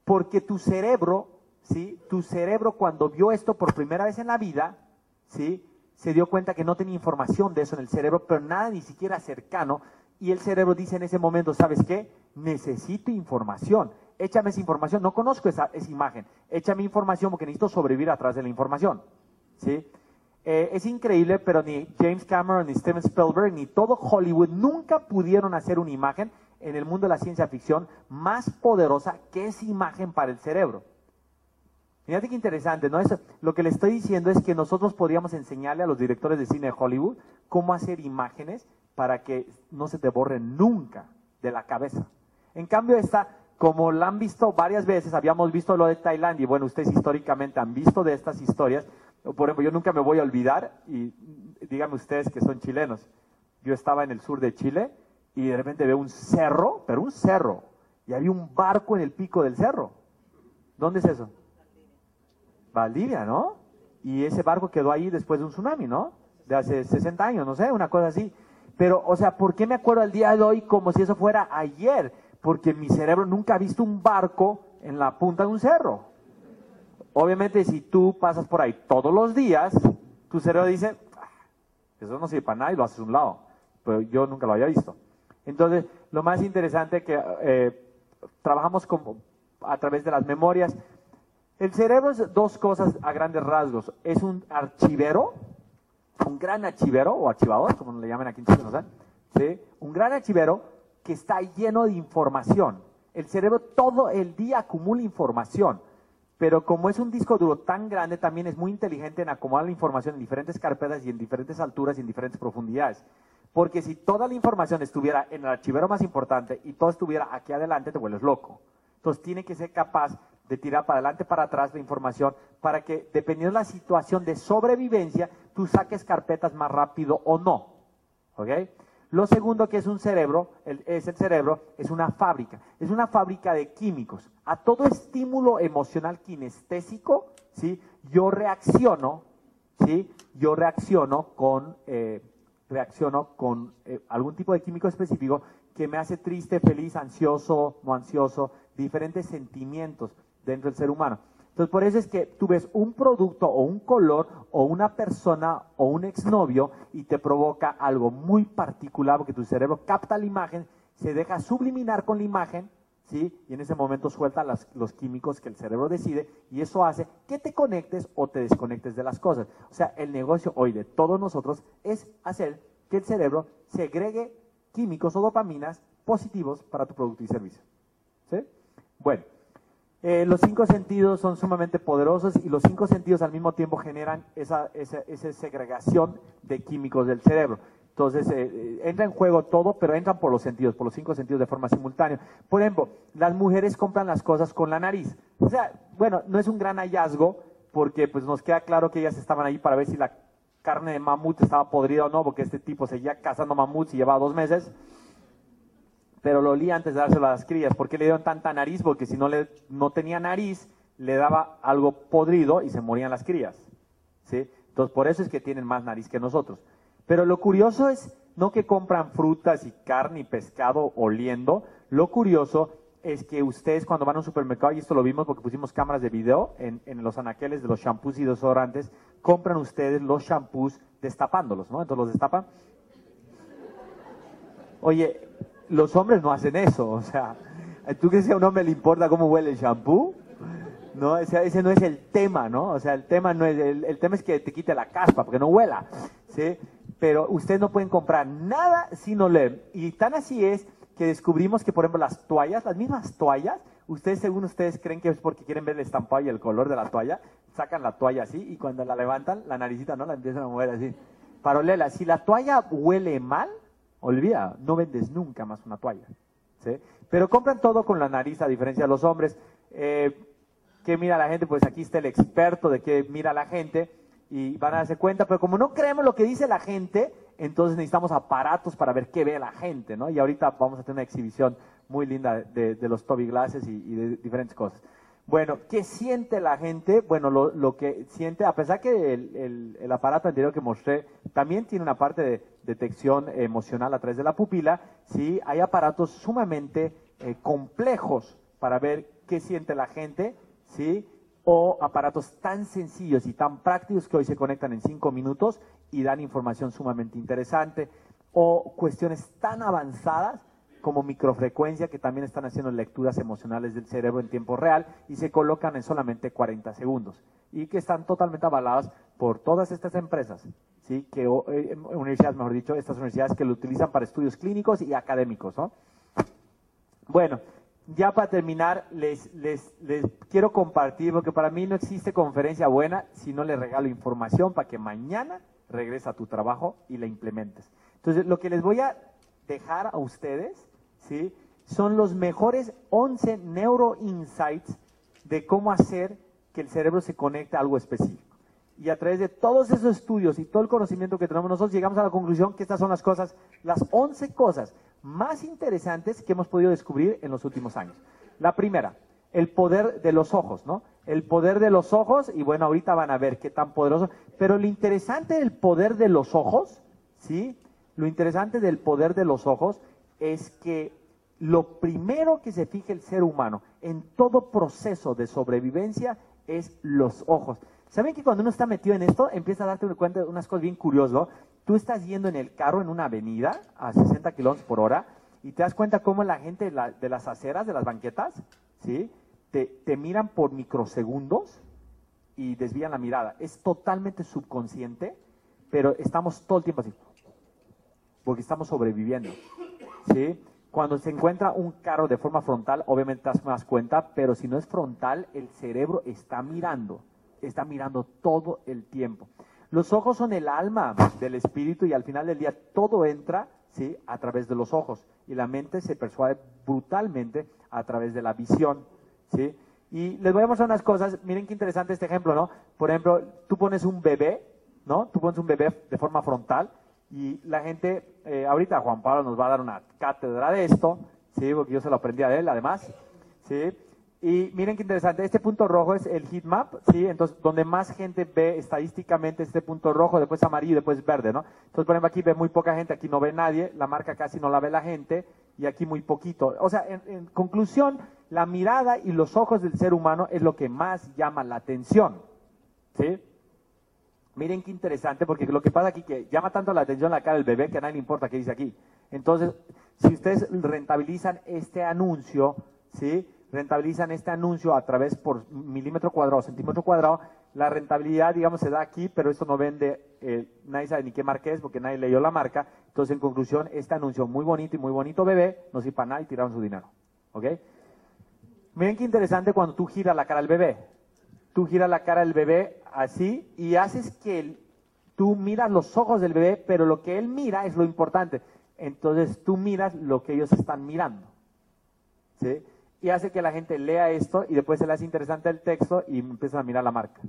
Porque tu cerebro, ¿sí? Tu cerebro cuando vio esto por primera vez en la vida, ¿sí? Se dio cuenta que no tenía información de eso en el cerebro, pero nada ni siquiera cercano. Y el cerebro dice en ese momento, ¿sabes qué? Necesito información. Échame esa información. No conozco esa, imagen. Échame información porque necesito sobrevivir atrás de la información. ¿Sí? Eh, es increíble, pero ni James Cameron, ni Steven Spielberg, ni todo Hollywood nunca pudieron hacer una imagen en el mundo de la ciencia ficción más poderosa que es imagen para el cerebro. Fíjate qué interesante, ¿no? Eso, lo que le estoy diciendo es que nosotros podríamos enseñarle a los directores de cine de Hollywood cómo hacer imágenes para que no se te borren nunca de la cabeza. En cambio, esta, como la han visto varias veces, habíamos visto lo de Tailandia, y bueno, ustedes históricamente han visto de estas historias. Por ejemplo, yo nunca me voy a olvidar, y díganme ustedes que son chilenos. Yo estaba en el sur de Chile y de repente veo un cerro, pero un cerro, y había un barco en el pico del cerro. ¿Dónde es eso? Valdivia, ¿no? Y ese barco quedó ahí después de un tsunami, ¿no? De hace 60 años, no sé, una cosa así. Pero, o sea, ¿por qué me acuerdo al día de hoy como si eso fuera ayer? Porque mi cerebro nunca ha visto un barco en la punta de un cerro. Obviamente, si tú pasas por ahí todos los días, tu cerebro dice, ah, eso no sirve para nada y lo haces a un lado. Pero yo nunca lo había visto. Entonces, lo más interesante es que eh, trabajamos a través de las memorias. El cerebro es dos cosas a grandes rasgos. Es un archivero, un gran archivero o archivador, como le llaman aquí en Chile, ¿no ¿Sí? Un gran archivero que está lleno de información. El cerebro todo el día acumula información, pero como es un disco duro tan grande, también es muy inteligente en acomodar la información en diferentes carpetas y en diferentes alturas y en diferentes profundidades. Porque si toda la información estuviera en el archivero más importante y todo estuviera aquí adelante, te vuelves loco. Entonces tiene que ser capaz de tirar para adelante, para atrás la información, para que, dependiendo de la situación de sobrevivencia, tú saques carpetas más rápido o no. ¿Ok? Lo segundo que es un cerebro, es el cerebro, es una fábrica. Es una fábrica de químicos. A todo estímulo emocional kinestésico, ¿sí? Yo reacciono, ¿sí? Yo reacciono con, eh, reacciono con eh, algún tipo de químico específico que me hace triste, feliz, ansioso, no ansioso, diferentes sentimientos dentro del ser humano. Entonces, por eso es que tú ves un producto o un color o una persona o un exnovio y te provoca algo muy particular porque tu cerebro capta la imagen, se deja subliminar con la imagen, ¿sí? Y en ese momento suelta los químicos que el cerebro decide y eso hace que te conectes o te desconectes de las cosas. O sea, el negocio hoy de todos nosotros es hacer que el cerebro segregue químicos o dopaminas positivos para tu producto y servicio. ¿Sí? Bueno. Eh, los cinco sentidos son sumamente poderosos y los cinco sentidos al mismo tiempo generan esa, segregación de químicos del cerebro. Entonces, eh, eh, entra en juego todo, pero entran por los sentidos, por los cinco sentidos de forma simultánea. Por ejemplo, las mujeres compran las cosas con la nariz. O sea, bueno, no es un gran hallazgo porque pues nos queda claro que ellas estaban ahí para ver si la carne de mamut estaba podrida o no, porque este tipo seguía cazando mamuts y llevaba dos meses pero lo olía antes de dárselo a las crías. ¿Por qué le dieron tanta nariz? Porque si no, le, no tenía nariz, le daba algo podrido y se morían las crías. ¿sí? Entonces, por eso es que tienen más nariz que nosotros. Pero lo curioso es no que compran frutas y carne y pescado oliendo. Lo curioso es que ustedes cuando van a un supermercado, y esto lo vimos porque pusimos cámaras de video en, los anaqueles de los shampoos y desodorantes, compran ustedes los shampoos destapándolos, ¿no? Entonces los destapan. Oye, los hombres no hacen eso, o sea, ¿tú crees que a un hombre le importa cómo huele el shampoo? No, ese, no es el tema, ¿no? O sea, el tema no es, el, tema es que te quite la caspa, porque no huela, ¿sí? Pero ustedes no pueden comprar nada sin oler. Y tan así es que descubrimos que, por ejemplo, las toallas, las mismas toallas, ustedes, según ustedes, creen que es porque quieren ver el estampado y el color de la toalla, sacan la toalla así y cuando la levantan, la naricita, ¿no? La empiezan a mover así. Para olerla. Si la toalla huele mal, olvida, no vendes nunca más una toalla. ¿sí? Pero compran todo con la nariz, a diferencia de los hombres. Eh, ¿Qué mira la gente? Pues aquí está el experto de qué mira la gente y van a darse cuenta, pero como no creemos lo que dice la gente, entonces necesitamos aparatos para ver qué ve la gente, ¿no? Y ahorita vamos a tener una exhibición muy linda de, los Toby Glasses y de diferentes cosas. Bueno, ¿qué siente la gente? Bueno, lo, que siente, a pesar que el, aparato anterior que mostré también tiene una parte de detección emocional a través de la pupila, sí, hay aparatos sumamente eh, complejos para ver qué siente la gente, sí, o aparatos tan sencillos y tan prácticos que hoy se conectan en cinco minutos y dan información sumamente interesante, o cuestiones tan avanzadas como microfrecuencia que también están haciendo lecturas emocionales del cerebro en tiempo real y se colocan en solamente 40 segundos y que están totalmente avaladas por todas estas empresas, ¿sí? que eh, universidades, mejor dicho, estas universidades que lo utilizan para estudios clínicos y académicos. ¿no? Bueno, ya para terminar, les, les, les quiero compartir, porque para mí no existe conferencia buena si no les regalo información para que mañana regrese a tu trabajo y la implementes. Entonces, lo que les voy a dejar a ustedes, ¿sí? Son los mejores 11 neuro insights de cómo hacer que el cerebro se conecte a algo específico. Y a través de todos esos estudios y todo el conocimiento que tenemos nosotros, llegamos a la conclusión que estas son las cosas, las 11 cosas más interesantes que hemos podido descubrir en los últimos años. La primera, el poder de los ojos, ¿no? El poder de los ojos, y bueno, ahorita van a ver qué tan poderoso, pero lo interesante del poder de los ojos, ¿sí? Lo interesante del poder de los ojos es que lo primero que se fija el ser humano en todo proceso de sobrevivencia es los ojos. ¿Saben que cuando uno está metido en esto, empieza a darte cuenta de unas cosas bien curiosas? Tú estás yendo en el carro en una avenida a 60 kilómetros por hora y te das cuenta cómo la gente de, las aceras, de las banquetas, ¿sí? Te, te miran por microsegundos y desvían la mirada. Es totalmente subconsciente, pero estamos todo el tiempo así, porque estamos sobreviviendo. ¿sí? Cuando se encuentra un carro de forma frontal, obviamente te das cuenta, pero si no es frontal, el cerebro está mirando, está mirando todo el tiempo. Los ojos son el alma del espíritu y al final del día todo entra ¿sí? a través de los ojos y la mente se persuade brutalmente a través de la visión. ¿sí? Y les voy a mostrar unas cosas, miren qué interesante este ejemplo, ¿no? Por ejemplo, tú pones un bebé, ¿no? Tú pones un bebé de forma frontal y la gente, eh, ahorita Juan Pablo nos va a dar una cátedra de esto, ¿sí? Porque yo se lo aprendí a él, además, ¿sí? Y miren qué interesante, este punto rojo es el heat map, ¿sí? Entonces, donde más gente ve estadísticamente este punto rojo, después amarillo, después verde, ¿no? Entonces, por ejemplo, aquí ve muy poca gente, aquí no ve nadie, la marca casi no la ve la gente, y aquí muy poquito. O sea, en, en conclusión, la mirada y los ojos del ser humano es lo que más llama la atención, ¿sí? Miren qué interesante, porque lo que pasa aquí que llama tanto la atención la cara del bebé que a nadie le importa qué dice aquí. Entonces, si ustedes rentabilizan este anuncio, ¿sí? Rentabilizan este anuncio a través por milímetro cuadrado, centímetro cuadrado, la rentabilidad, digamos, se da aquí, pero esto no vende, eh, nadie sabe ni qué marca es porque nadie leyó la marca. Entonces, en conclusión, este anuncio muy bonito y muy bonito bebé, no sirve para nada y tiraron su dinero. ¿Ok? Miren qué interesante cuando tú giras la cara del bebé tú giras la cara del bebé así y haces que tú miras los ojos del bebé, pero lo que él mira es lo importante. Entonces tú miras lo que ellos están mirando. ¿sí? Y hace que la gente lea esto y después se le hace interesante el texto y empiezan a mirar la marca.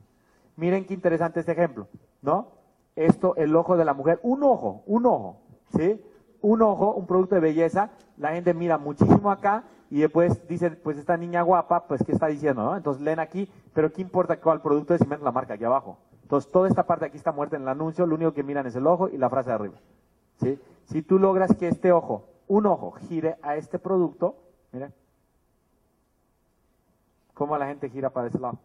Miren qué interesante este ejemplo, ¿no? Esto, el ojo de la mujer, un ojo, un ojo, ¿sí? Un ojo, un producto de belleza, la gente mira muchísimo acá y después dicen, pues esta niña guapa, pues ¿qué está diciendo? No? Entonces leen aquí, pero ¿qué importa cuál producto es si menos la marca aquí abajo? Entonces toda esta parte aquí está muerta en el anuncio, lo único que miran es el ojo y la frase de arriba. ¿sí? Si tú logras que este ojo, un ojo, gire a este producto, mira, cómo la gente gira para ese lado.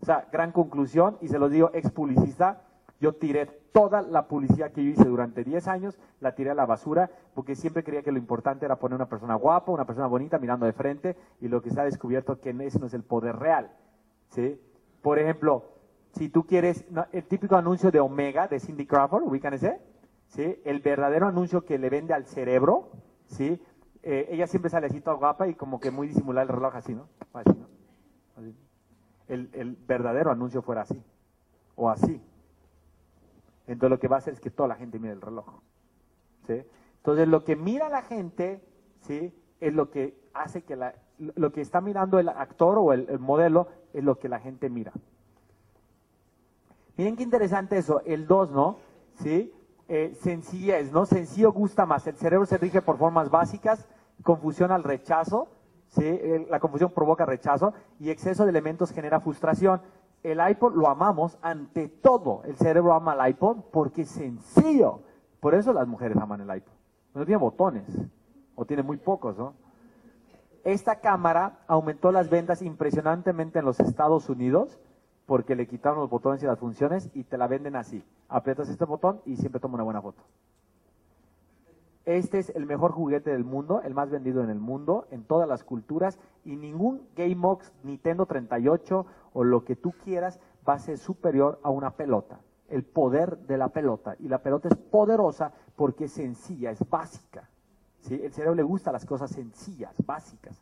O sea, gran conclusión, y se los digo ex publicista, yo tiré toda la publicidad que yo hice durante 10 años, la tiré a la basura, porque siempre creía que lo importante era poner una persona guapa, una persona bonita mirando de frente, y lo que se ha descubierto que ese no es el poder real. ¿sí? Por ejemplo, si tú quieres, el típico anuncio de Omega, de Cindy Crawford, ubican ese, ¿sí? el verdadero anuncio que le vende al cerebro, ¿sí? Eh, ella siempre sale así toda guapa y como que muy disimulada el reloj así, ¿no? Así, ¿no? El, el verdadero anuncio fuera así, o así. Entonces lo que va a hacer es que toda la gente mire el reloj. ¿sí? Entonces lo que mira la gente ¿sí? es lo que hace que la, lo que está mirando el actor o el, modelo es lo que la gente mira. Miren qué interesante eso, el 2, ¿no? ¿Sí? Eh, sencillez, ¿no? Sencillo gusta más. El cerebro se rige por formas básicas, confusión al rechazo, ¿sí? la confusión provoca rechazo y exceso de elementos genera frustración el iPod lo amamos ante todo. El cerebro ama el iPod porque es sencillo. Por eso las mujeres aman el iPod. No tiene botones, o tiene muy pocos, ¿no? Esta cámara aumentó las ventas impresionantemente en los Estados Unidos porque le quitaron los botones y las funciones y te la venden así. Aprietas este botón y siempre toma una buena foto. Este es el mejor juguete del mundo, el más vendido en el mundo, en todas las culturas, y ningún GameBox, Nintendo 38 o lo que tú quieras va a ser superior a una pelota. El poder de la pelota. Y la pelota es poderosa porque es sencilla, es básica. ¿sí? El cerebro le gusta las cosas sencillas, básicas.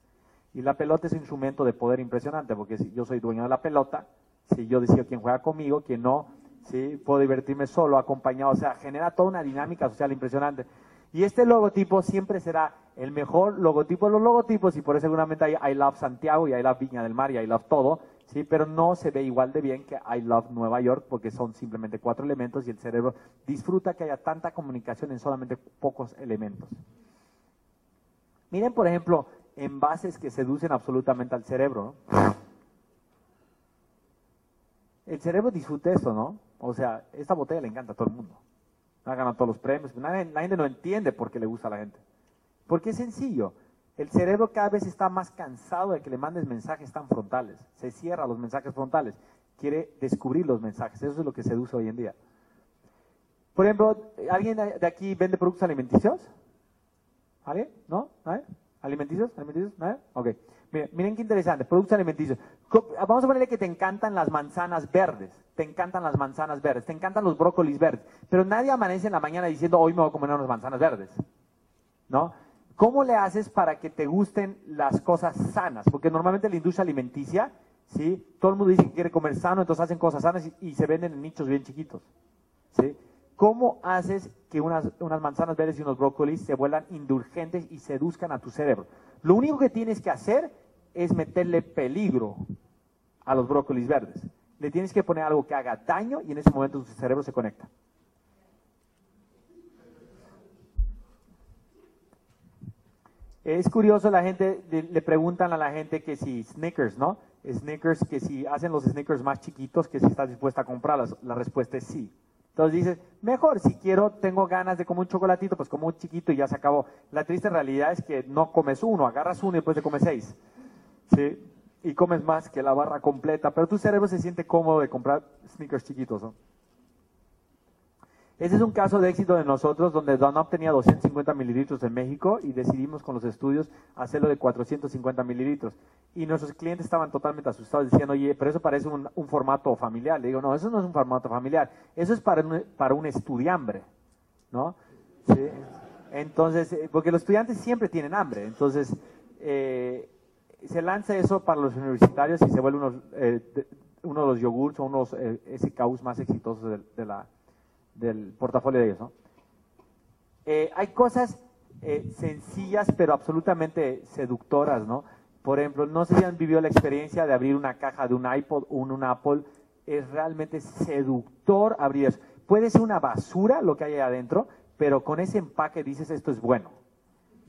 Y la pelota es un instrumento de poder impresionante, porque si yo soy dueño de la pelota, si yo decido quién juega conmigo, quién no, ¿sí? puedo divertirme solo, acompañado, o sea, genera toda una dinámica social impresionante. Y este logotipo siempre será el mejor logotipo de los logotipos, y por eso seguramente hay I Love Santiago y I Love Viña del Mar y I Love todo, ¿sí? pero no se ve igual de bien que I Love Nueva York, porque son simplemente cuatro elementos y el cerebro disfruta que haya tanta comunicación en solamente pocos elementos. Miren, por ejemplo, envases que seducen absolutamente al cerebro. El cerebro disfruta esto, ¿no? O sea, esta botella le encanta a todo el mundo. Ha ganado todos los premios. la gente no entiende por qué le gusta a la gente. Porque es sencillo. El cerebro cada vez está más cansado de que le mandes mensajes tan frontales. Se cierra los mensajes frontales. Quiere descubrir los mensajes. Eso es lo que seduce hoy en día. Por ejemplo, ¿alguien de aquí vende productos alimenticios? ¿Alguien? ¿No? ¿Alimenticios? ¿Alimenticios? ¿Nadie? Ok. Miren, miren qué interesante. Productos alimenticios. Vamos a ponerle que te encantan las manzanas verdes. Te encantan las manzanas verdes. Te encantan los brócolis verdes. Pero nadie amanece en la mañana diciendo, hoy me voy a comer unas manzanas verdes. ¿No? ¿Cómo le haces para que te gusten las cosas sanas? Porque normalmente la industria alimenticia, ¿sí? Todo el mundo dice que quiere comer sano, entonces hacen cosas sanas y, y se venden en nichos bien chiquitos. ¿Sí? ¿Cómo haces que unas, manzanas verdes y unos brócolis se vuelvan indulgentes y seduzcan a tu cerebro? Lo único que tienes que hacer es meterle peligro a los brócolis verdes. Le tienes que poner algo que haga daño y en ese momento tu cerebro se conecta. Es curioso, la gente le preguntan a la gente que si Snickers, ¿no? Snickers, que si hacen los Snickers más chiquitos, que si estás dispuesta a comprarlos. La respuesta es sí. Entonces dices, mejor, si quiero, tengo ganas de comer un chocolatito, pues como un chiquito y ya se acabó. La triste realidad es que no comes uno, agarras uno y después te comes seis. ¿Sí? Y comes más que la barra completa, pero tu cerebro se siente cómodo de comprar sneakers chiquitos, ¿no? Ese es un caso de éxito de nosotros donde Dunlop tenía 250 mililitros en México y decidimos con los estudios hacerlo de 450 mililitros. Y nuestros clientes estaban totalmente asustados diciendo, oye, pero eso parece un, formato familiar. Le digo, no, eso no es un formato familiar, eso es para un, para un estudiambre, ¿no? Entonces, eh, porque los estudiantes siempre tienen hambre, entonces eh, se lanza eso para los universitarios y se vuelve uno, eh, uno de los yogurts o unos SKUs más exitosos del portafolio de ellos. Eh, hay cosas eh, sencillas pero absolutamente seductoras, ¿no? Por ejemplo, no sé si han vivido la experiencia de abrir una caja de un iPod o un, Apple. Es realmente seductor abrir eso. Puede ser una basura lo que hay ahí adentro, pero con ese empaque dices esto es bueno.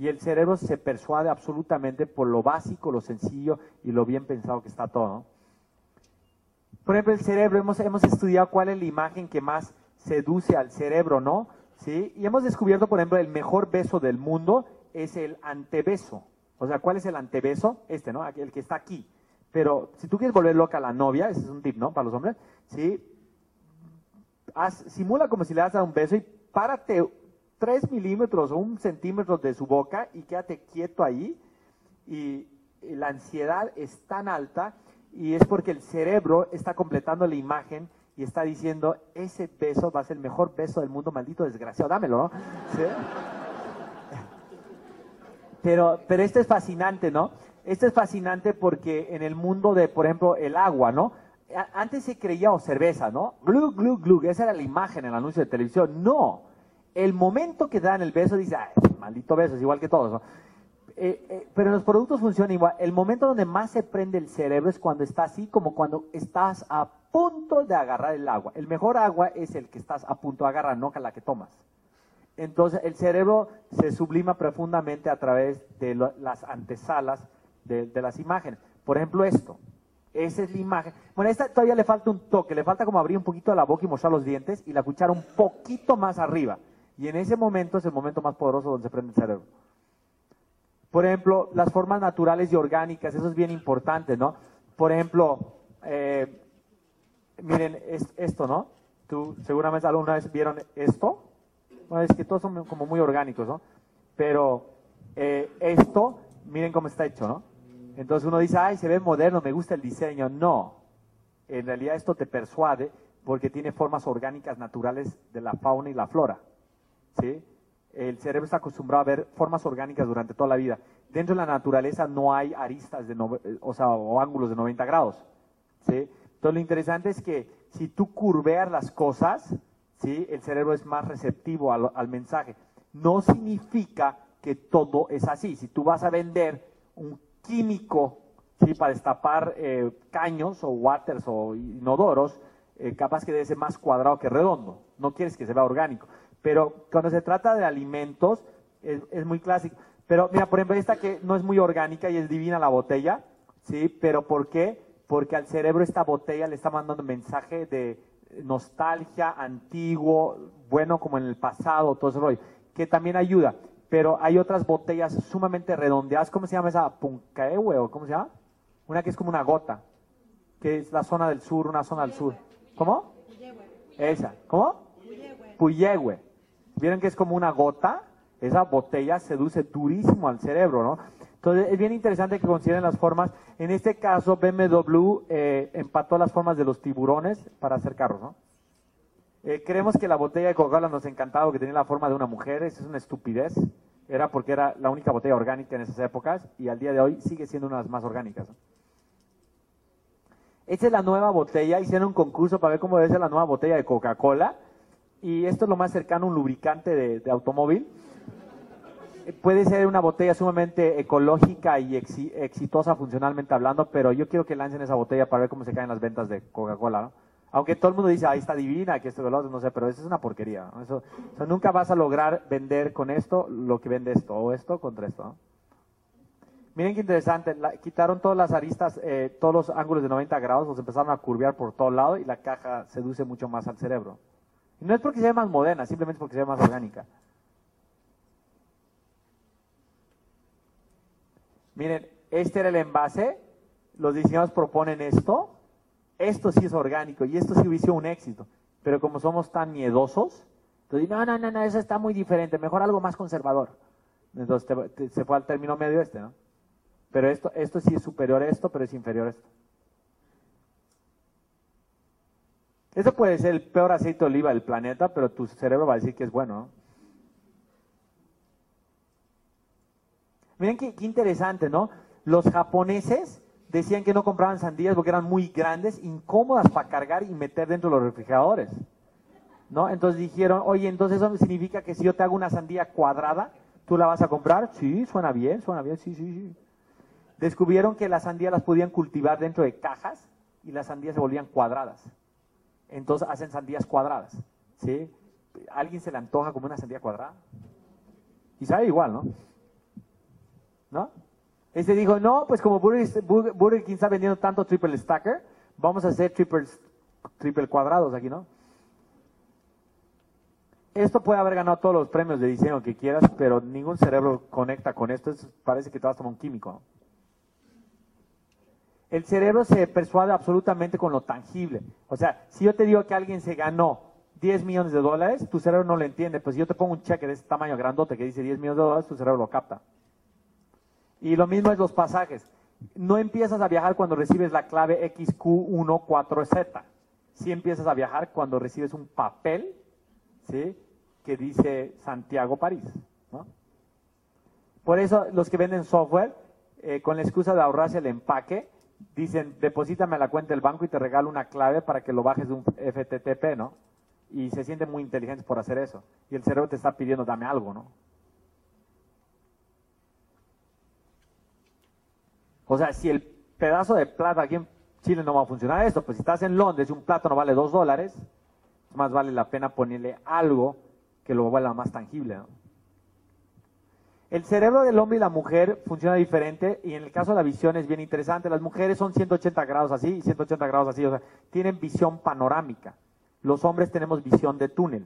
Y el cerebro se persuade absolutamente por lo básico, lo sencillo y lo bien pensado que está todo. Por ejemplo, el cerebro, hemos, hemos estudiado cuál es la imagen que más seduce al cerebro, ¿no? ¿Sí? Y hemos descubierto, por ejemplo, el mejor beso del mundo es el antebeso. O sea, ¿cuál es el antebeso? Este, ¿no? El que está aquí. Pero si tú quieres volver loca a la novia, ese es un tip, ¿no? Para los hombres, ¿sí? simula como si le das a un beso y párate tres milímetros o un centímetro de su boca y quédate quieto ahí. y la ansiedad es tan alta y es porque el cerebro está completando la imagen y está diciendo, ese beso va a ser el mejor beso del mundo, maldito desgraciado, dámelo, ¿no? Pero, pero esto es fascinante, ¿no? Esto es fascinante porque en el mundo de, por ejemplo, el agua, ¿no? Antes se creía o cerveza, ¿no? Glu, glu, glu, esa era la imagen en el anuncio de televisión. No, el momento que dan el beso dice, Ay, maldito beso, es igual que todos. Eh, eh, pero en los productos funciona igual. El momento donde más se prende el cerebro es cuando está así, como cuando estás a punto de agarrar el agua. El mejor agua es el que estás a punto de agarrar, no la que tomas. Entonces el cerebro se sublima profundamente a través de las antesalas de, las imágenes. Por ejemplo, esto. Esa es la imagen. Bueno, esta todavía le falta un toque, le falta como abrir un poquito la boca y mostrar los dientes y la cuchara un poquito más arriba. Y en ese momento es el momento más poderoso donde se prende el cerebro. Por ejemplo, las formas naturales y orgánicas, eso es bien importante, ¿no? Por ejemplo, eh, miren esto, ¿no? Tú seguramente alguna vez vieron esto. Bueno, es que todos son como muy orgánicos, ¿no? Pero eh, esto, miren cómo está hecho, ¿no? Entonces uno dice, ay, se ve moderno, me gusta el diseño. No, en realidad esto te persuade porque tiene formas orgánicas naturales de la fauna y la flora, ¿sí? el cerebro está acostumbrado a ver formas orgánicas durante toda la vida. Dentro de la naturaleza no hay aristas de o, sea, ángulos de 90 grados. ¿sí? Entonces lo interesante es que si tú curveas las cosas, ¿sí? el cerebro es más receptivo al, mensaje. No significa que todo es así. Si tú vas a vender un químico ¿sí? para destapar eh, caños o waters o inodoros, eh, capaz que debe ser más cuadrado que redondo. No quieres que se vea orgánico. Pero cuando se trata de alimentos, es, muy clásico. Pero mira, por ejemplo, esta que no es muy orgánica y es divina la botella, ¿sí? Pero ¿por qué? Porque al cerebro esta botella le está mandando un mensaje de nostalgia, antiguo, bueno como en el pasado, todo ese rollo, que también ayuda. Pero hay otras botellas sumamente redondeadas, ¿cómo se llama esa? Puncaehue o cómo se llama? Una que es como una gota, que es la zona del sur, una zona del sur. ¿Cómo? Esa. ¿Cómo? Puyehue. Vieron que es como una gota, esa botella seduce durísimo al cerebro, ¿no? Entonces es bien interesante que consideren las formas. En este caso, BMW eh, empató las formas de los tiburones para hacer carros, ¿no? Eh, creemos que la botella de Coca-Cola nos encantaba que tenía la forma de una mujer, eso es una estupidez. Era porque era la única botella orgánica en esas épocas y al día de hoy sigue siendo una de las más orgánicas. Esta es la nueva botella, hicieron un concurso para ver cómo debe ser la nueva botella de Coca-Cola y esto es lo más cercano a un lubricante de, automóvil. Puede ser una botella sumamente ecológica y exitosa funcionalmente hablando, pero yo quiero que lancen esa botella para ver cómo se caen las ventas de Coca-Cola. Aunque todo el mundo dice, ahí está divina, que esto, lo no sé, pero eso es una porquería. Eso, nunca vas a lograr vender con esto lo que vende esto, o esto contra esto. Miren qué interesante, quitaron todas las aristas, eh, todos los ángulos de 90 grados, los empezaron a curvear por todo lado y la caja seduce mucho más al cerebro. No es porque sea más moderna, simplemente porque sea más orgánica. Miren, este era el envase, los diseñadores proponen esto, esto sí es orgánico y esto sí hubiese un éxito, pero como somos tan miedosos, entonces, no, no, no, no, eso está muy diferente, mejor algo más conservador. Entonces se fue al término medio este, ¿no? Pero esto, esto sí es superior a esto, pero es inferior a esto. Eso puede ser el peor aceite de oliva del planeta, pero tu cerebro va a decir que es bueno. Miren qué, interesante, ¿no? Los japoneses decían que no compraban sandías porque eran muy grandes, incómodas para cargar y meter dentro de los refrigeradores. ¿No? Entonces dijeron, oye, entonces eso significa que si yo te hago una sandía cuadrada, ¿tú la vas a comprar? Sí, suena bien, suena bien, sí, sí, sí. Descubrieron que las sandías las podían cultivar dentro de cajas y las sandías se volvían cuadradas entonces hacen sandías cuadradas. ¿sí? ¿Alguien se le antoja como una sandía cuadrada? Y sabe igual, ¿no? ¿No? Este dijo, no, pues como Burger, King está vendiendo tanto triple stacker, vamos a hacer triple, triple cuadrados aquí, ¿no? Esto puede haber ganado todos los premios de diseño que quieras, pero ningún cerebro conecta con esto. parece que te vas a tomar un químico. ¿no? El cerebro se persuade absolutamente con lo tangible. O sea, si yo te digo que alguien se ganó 10 millones de dólares, tu cerebro no lo entiende. Pues si yo te pongo un cheque de este tamaño grandote que dice 10 millones de dólares, tu cerebro lo capta. Y lo mismo es los pasajes. No empiezas a viajar cuando recibes la clave XQ14Z. Sí empiezas a viajar cuando recibes un papel ¿sí? que dice Santiago París. Por eso los que venden software, eh, con la excusa de ahorrarse el empaque, dicen, deposítame a la cuenta del banco y te regalo una clave para que lo bajes de un FTTP, ¿no? Y se sienten muy inteligentes por hacer eso. Y el cerebro te está pidiendo, dame algo, ¿no? O sea, si el pedazo de plata aquí en Chile no va a funcionar esto, pues si estás en Londres y un plátano vale dos dólares, más vale la pena ponerle algo que lo vuelva más tangible, ¿no? El cerebro del hombre y la mujer funciona diferente y en el caso de la visión es bien interesante. Las mujeres son 180 grados así y 180 grados así, o sea, tienen visión panorámica. Los hombres tenemos visión de túnel.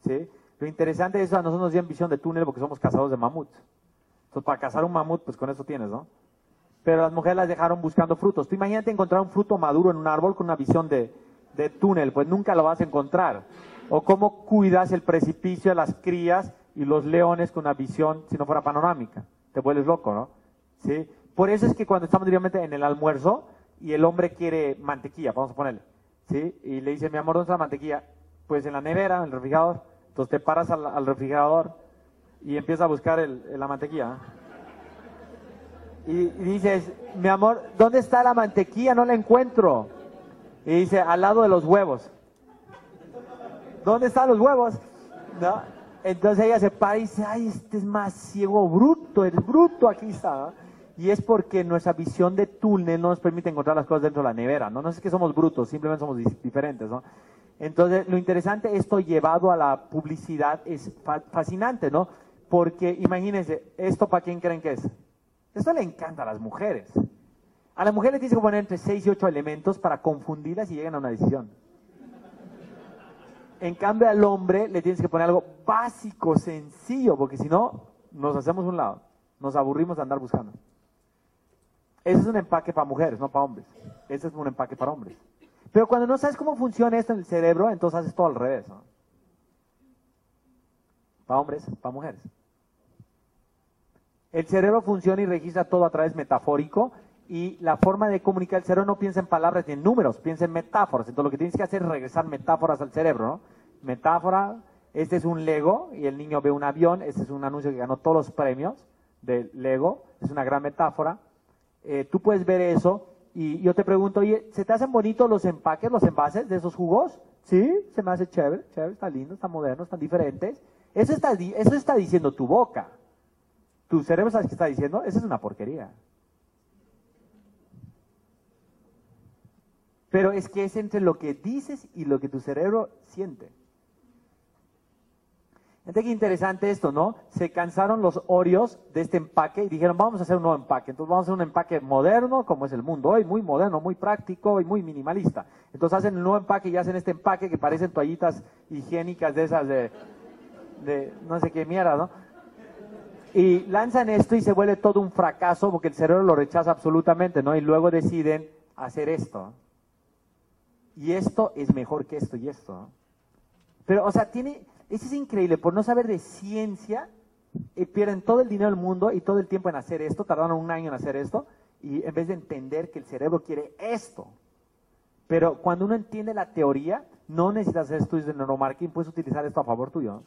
¿sí? Lo interesante es que a nosotros nos dieron visión de túnel porque somos cazadores de mamut. Entonces, para cazar un mamut, pues con eso tienes, ¿no? Pero las mujeres las dejaron buscando frutos. Tú imagínate encontrar un fruto maduro en un árbol con una visión de, de túnel, pues nunca lo vas a encontrar. O cómo cuidas el precipicio de las crías y los leones con una visión, si no fuera panorámica. Te vuelves loco, ¿no? ¿Sí? Por eso es que cuando estamos directamente en el almuerzo y el hombre quiere mantequilla, vamos a ponerle, ¿sí? Y le dice, mi amor, ¿dónde está la mantequilla? Pues en la nevera, en el refrigerador. Entonces te paras al, refrigerador, y empieza a buscar el- la mantequilla. Y, y dices, mi amor, ¿dónde está la mantequilla? No la encuentro. Y dice, al lado de los huevos. ¿Dónde están los huevos? ¿No? Entonces ella se para y dice, ay, este es más ciego, bruto, el bruto aquí está. Y es porque nuestra visión de túnel no nos permite encontrar las cosas dentro de la nevera, ¿no? No es que somos brutos, simplemente somos diferentes, ¿no? Entonces, lo interesante, esto llevado a la publicidad es fa- fascinante, ¿no? Porque imagínense, ¿esto para quién creen que es? Esto le encanta a las mujeres. A la mujer le tienes que poner entre 6 y 8 elementos para confundirlas y lleguen a una decisión. En cambio, al hombre le tienes que poner algo básico, sencillo, porque si no, nos hacemos un lado. Nos aburrimos de andar buscando. Ese es un empaque para mujeres, no para hombres. Ese es un empaque para hombres. Pero cuando no sabes cómo funciona esto en el cerebro, entonces haces todo al revés. Para hombres, para mujeres. El cerebro funciona y registra todo a través metafórico y la forma de comunicar el cerebro no piensa en palabras ni en números, piensa en metáforas. Entonces lo que tienes que hacer es regresar metáforas al cerebro, ¿no? Metáfora, este es un Lego y el niño ve un avión, este es un anuncio que ganó todos los premios del Lego, es una gran metáfora. Eh, tú puedes ver eso y yo te pregunto, oye, ¿se te hacen bonitos los empaques, los envases de esos jugos? Sí, se me hace chévere, chévere, está lindo, está moderno, están diferentes. Eso está, eso está diciendo tu boca. Tu cerebro, ¿sabes qué está diciendo? Esa es una porquería. Pero es que es entre lo que dices y lo que tu cerebro siente. Entonces, qué interesante esto, ¿no? Se cansaron los Oreos de este empaque y dijeron, vamos a hacer un nuevo empaque. Entonces, vamos a hacer un empaque moderno, como es el mundo hoy, muy moderno, muy práctico y muy minimalista. Entonces, hacen el nuevo empaque y hacen este empaque que parecen toallitas higiénicas de esas de, de no sé qué mierda, ¿no? Y lanzan esto y se vuelve todo un fracaso porque el cerebro lo rechaza absolutamente, ¿no? Y luego deciden hacer esto. Y esto es mejor que esto y esto. Pero, o sea, tiene, eso es increíble, por no saber de ciencia, eh, pierden todo el dinero del mundo y todo el tiempo en hacer esto, tardaron un año en hacer esto, y en vez de entender que el cerebro quiere esto. Pero cuando uno entiende la teoría, no necesitas hacer estudios de neuromarketing, puedes utilizar esto a favor tuyo.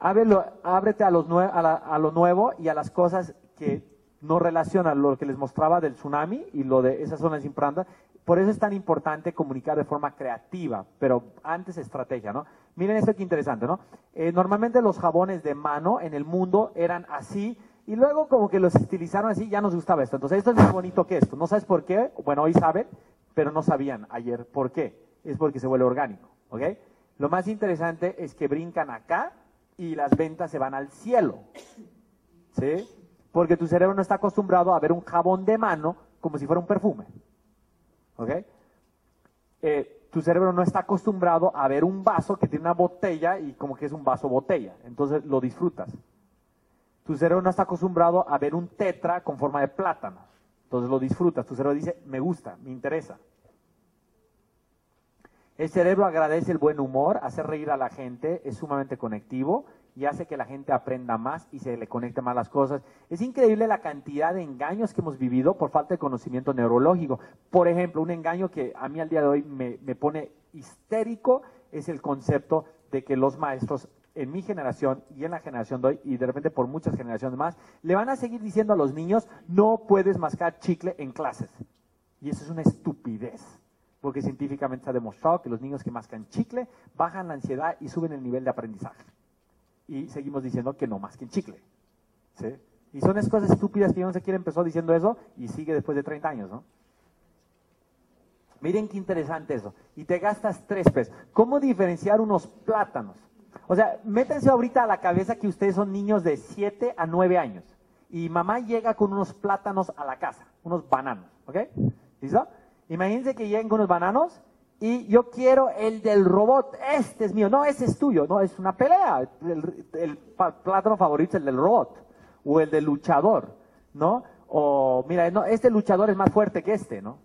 Ábrelo- ábrete a, los nue- a, la- a lo nuevo y a las cosas que no relacionan lo que les mostraba del tsunami y lo de esas zonas implantadas. Por eso es tan importante comunicar de forma creativa, pero antes estrategia, ¿no? Miren esto que interesante, ¿no? Eh, normalmente los jabones de mano en el mundo eran así y luego como que los estilizaron así, ya nos gustaba esto. Entonces esto es más bonito que esto. ¿No sabes por qué? Bueno, hoy saben, pero no sabían ayer por qué. Es porque se vuelve orgánico, ¿ok? Lo más interesante es que brincan acá y las ventas se van al cielo. ¿Sí? Porque tu cerebro no está acostumbrado a ver un jabón de mano como si fuera un perfume. ¿Ok? Eh, tu cerebro no está acostumbrado a ver un vaso que tiene una botella y como que es un vaso botella. Entonces lo disfrutas. Tu cerebro no está acostumbrado a ver un tetra con forma de plátano. Entonces lo disfrutas. Tu cerebro dice, me gusta, me interesa. El cerebro agradece el buen humor, hace reír a la gente, es sumamente conectivo y hace que la gente aprenda más y se le conecte más las cosas. Es increíble la cantidad de engaños que hemos vivido por falta de conocimiento neurológico. Por ejemplo, un engaño que a mí al día de hoy me, me pone histérico es el concepto de que los maestros en mi generación y en la generación de hoy y de repente por muchas generaciones más, le van a seguir diciendo a los niños, no puedes mascar chicle en clases. Y eso es una estupidez porque científicamente se ha demostrado que los niños que mascan chicle bajan la ansiedad y suben el nivel de aprendizaje. Y seguimos diciendo que no masquen chicle. ¿sí? Y son esas cosas estúpidas que yo no sé quién empezó diciendo eso y sigue después de 30 años, ¿no? Miren qué interesante eso. Y te gastas tres pesos. ¿Cómo diferenciar unos plátanos? O sea, métanse ahorita a la cabeza que ustedes son niños de 7 a 9 años. Y mamá llega con unos plátanos a la casa, unos bananos, ¿ok? ¿Listo? Imagínense que lleguen con unos bananos y yo quiero el del robot, este es mío, no, ese es tuyo, no, es una pelea. El, plátano favorito es el del robot o el del luchador, ¿no? O mira, no, este luchador es más fuerte que este, ¿no?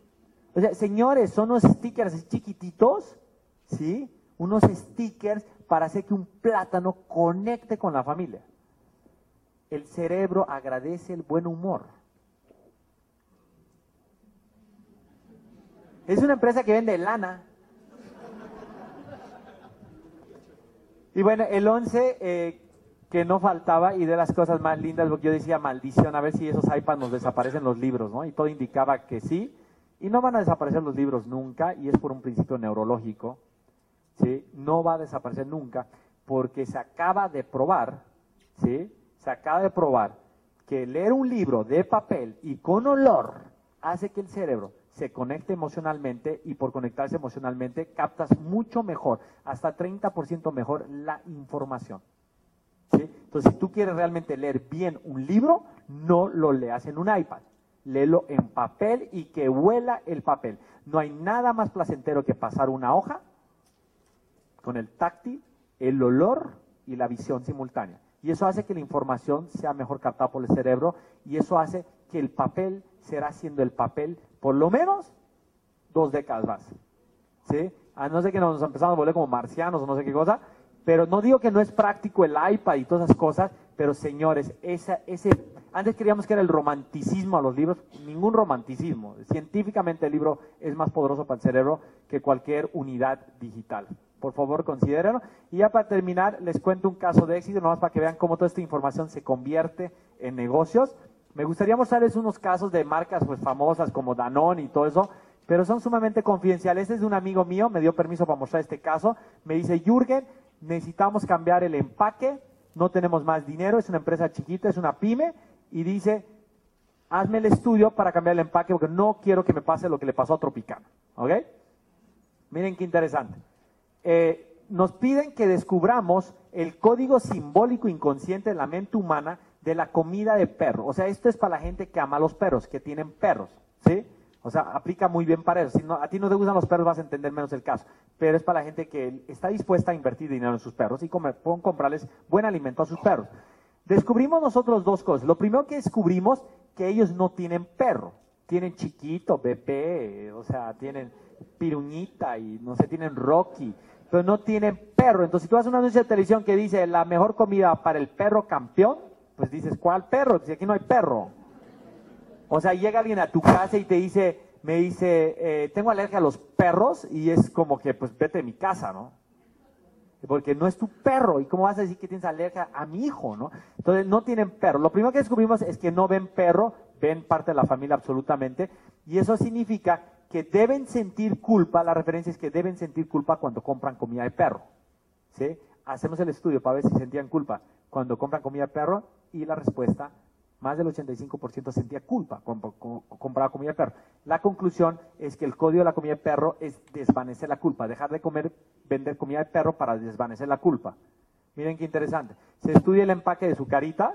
O sea, señores, son unos stickers chiquititos, ¿sí? Unos stickers para hacer que un plátano conecte con la familia. El cerebro agradece el buen humor. Es una empresa que vende lana. Y bueno, el 11, eh, que no faltaba y de las cosas más lindas, porque yo decía maldición, a ver si esos iPads nos desaparecen los libros, ¿no? Y todo indicaba que sí, y no van a desaparecer los libros nunca, y es por un principio neurológico, ¿sí? No va a desaparecer nunca, porque se acaba de probar, ¿sí? Se acaba de probar que leer un libro de papel y con olor hace que el cerebro se conecte emocionalmente y por conectarse emocionalmente captas mucho mejor, hasta 30% mejor la información. ¿sí? Entonces, si tú quieres realmente leer bien un libro, no lo leas en un iPad, léelo en papel y que huela el papel. No hay nada más placentero que pasar una hoja con el táctil, el olor y la visión simultánea. Y eso hace que la información sea mejor captada por el cerebro y eso hace que el papel será siendo el papel por lo menos dos décadas más. ¿Sí? A no ser que nos empezamos a volver como marcianos o no sé qué cosa, pero no digo que no es práctico el iPad y todas esas cosas, pero señores, esa, ese, antes creíamos que era el romanticismo a los libros, ningún romanticismo. Científicamente el libro es más poderoso para el cerebro que cualquier unidad digital. Por favor, considérenlo. Y ya para terminar, les cuento un caso de éxito, nomás para que vean cómo toda esta información se convierte en negocios. Me gustaría mostrarles unos casos de marcas pues famosas como Danone y todo eso, pero son sumamente confidenciales. Este es de un amigo mío, me dio permiso para mostrar este caso. Me dice, Jürgen, necesitamos cambiar el empaque, no tenemos más dinero, es una empresa chiquita, es una pyme, y dice, hazme el estudio para cambiar el empaque porque no quiero que me pase lo que le pasó a Tropicana. ¿Ok? Miren qué interesante. Eh, nos piden que descubramos el código simbólico inconsciente de la mente humana de la comida de perro. O sea, esto es para la gente que ama a los perros, que tienen perros, ¿sí? O sea, aplica muy bien para eso. Si no, a ti no te gustan los perros, vas a entender menos el caso. Pero es para la gente que está dispuesta a invertir dinero en sus perros y comer, pueden comprarles buen alimento a sus perros. Descubrimos nosotros dos cosas. Lo primero que descubrimos, que ellos no tienen perro. Tienen chiquito, bebé, o sea, tienen piruñita y no sé, tienen Rocky, pero no tienen perro. Entonces, si tú haces una anuncio de televisión que dice la mejor comida para el perro campeón, pues dices, ¿cuál perro? Dice, aquí no hay perro. O sea, llega alguien a tu casa y te dice, me dice, eh, tengo alergia a los perros y es como que, pues vete de mi casa, ¿no? Porque no es tu perro. ¿Y cómo vas a decir que tienes alergia a mi hijo, no? Entonces, no tienen perro. Lo primero que descubrimos es que no ven perro, ven parte de la familia absolutamente. Y eso significa que deben sentir culpa. La referencia es que deben sentir culpa cuando compran comida de perro. ¿Sí? Hacemos el estudio para ver si sentían culpa cuando compran comida perro y la respuesta más del 85% sentía culpa cuando compraba comida perro. La conclusión es que el código de la comida de perro es desvanecer la culpa, dejar de comer, vender comida de perro para desvanecer la culpa. Miren qué interesante. Se estudia el empaque de sucaritas,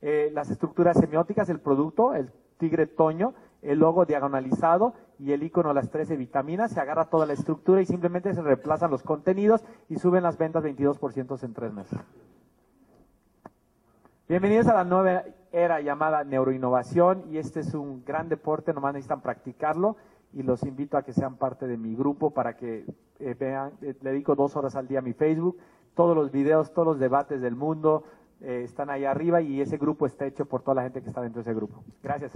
eh, las estructuras semióticas, el producto, el tigre toño, el logo diagonalizado y el icono las 13 vitaminas, se agarra toda la estructura y simplemente se reemplazan los contenidos y suben las ventas 22% en tres meses. Bienvenidos a la nueva era llamada neuroinnovación y este es un gran deporte, nomás necesitan practicarlo y los invito a que sean parte de mi grupo para que eh, vean, eh, le dedico dos horas al día a mi Facebook, todos los videos, todos los debates del mundo eh, están ahí arriba y ese grupo está hecho por toda la gente que está dentro de ese grupo. Gracias.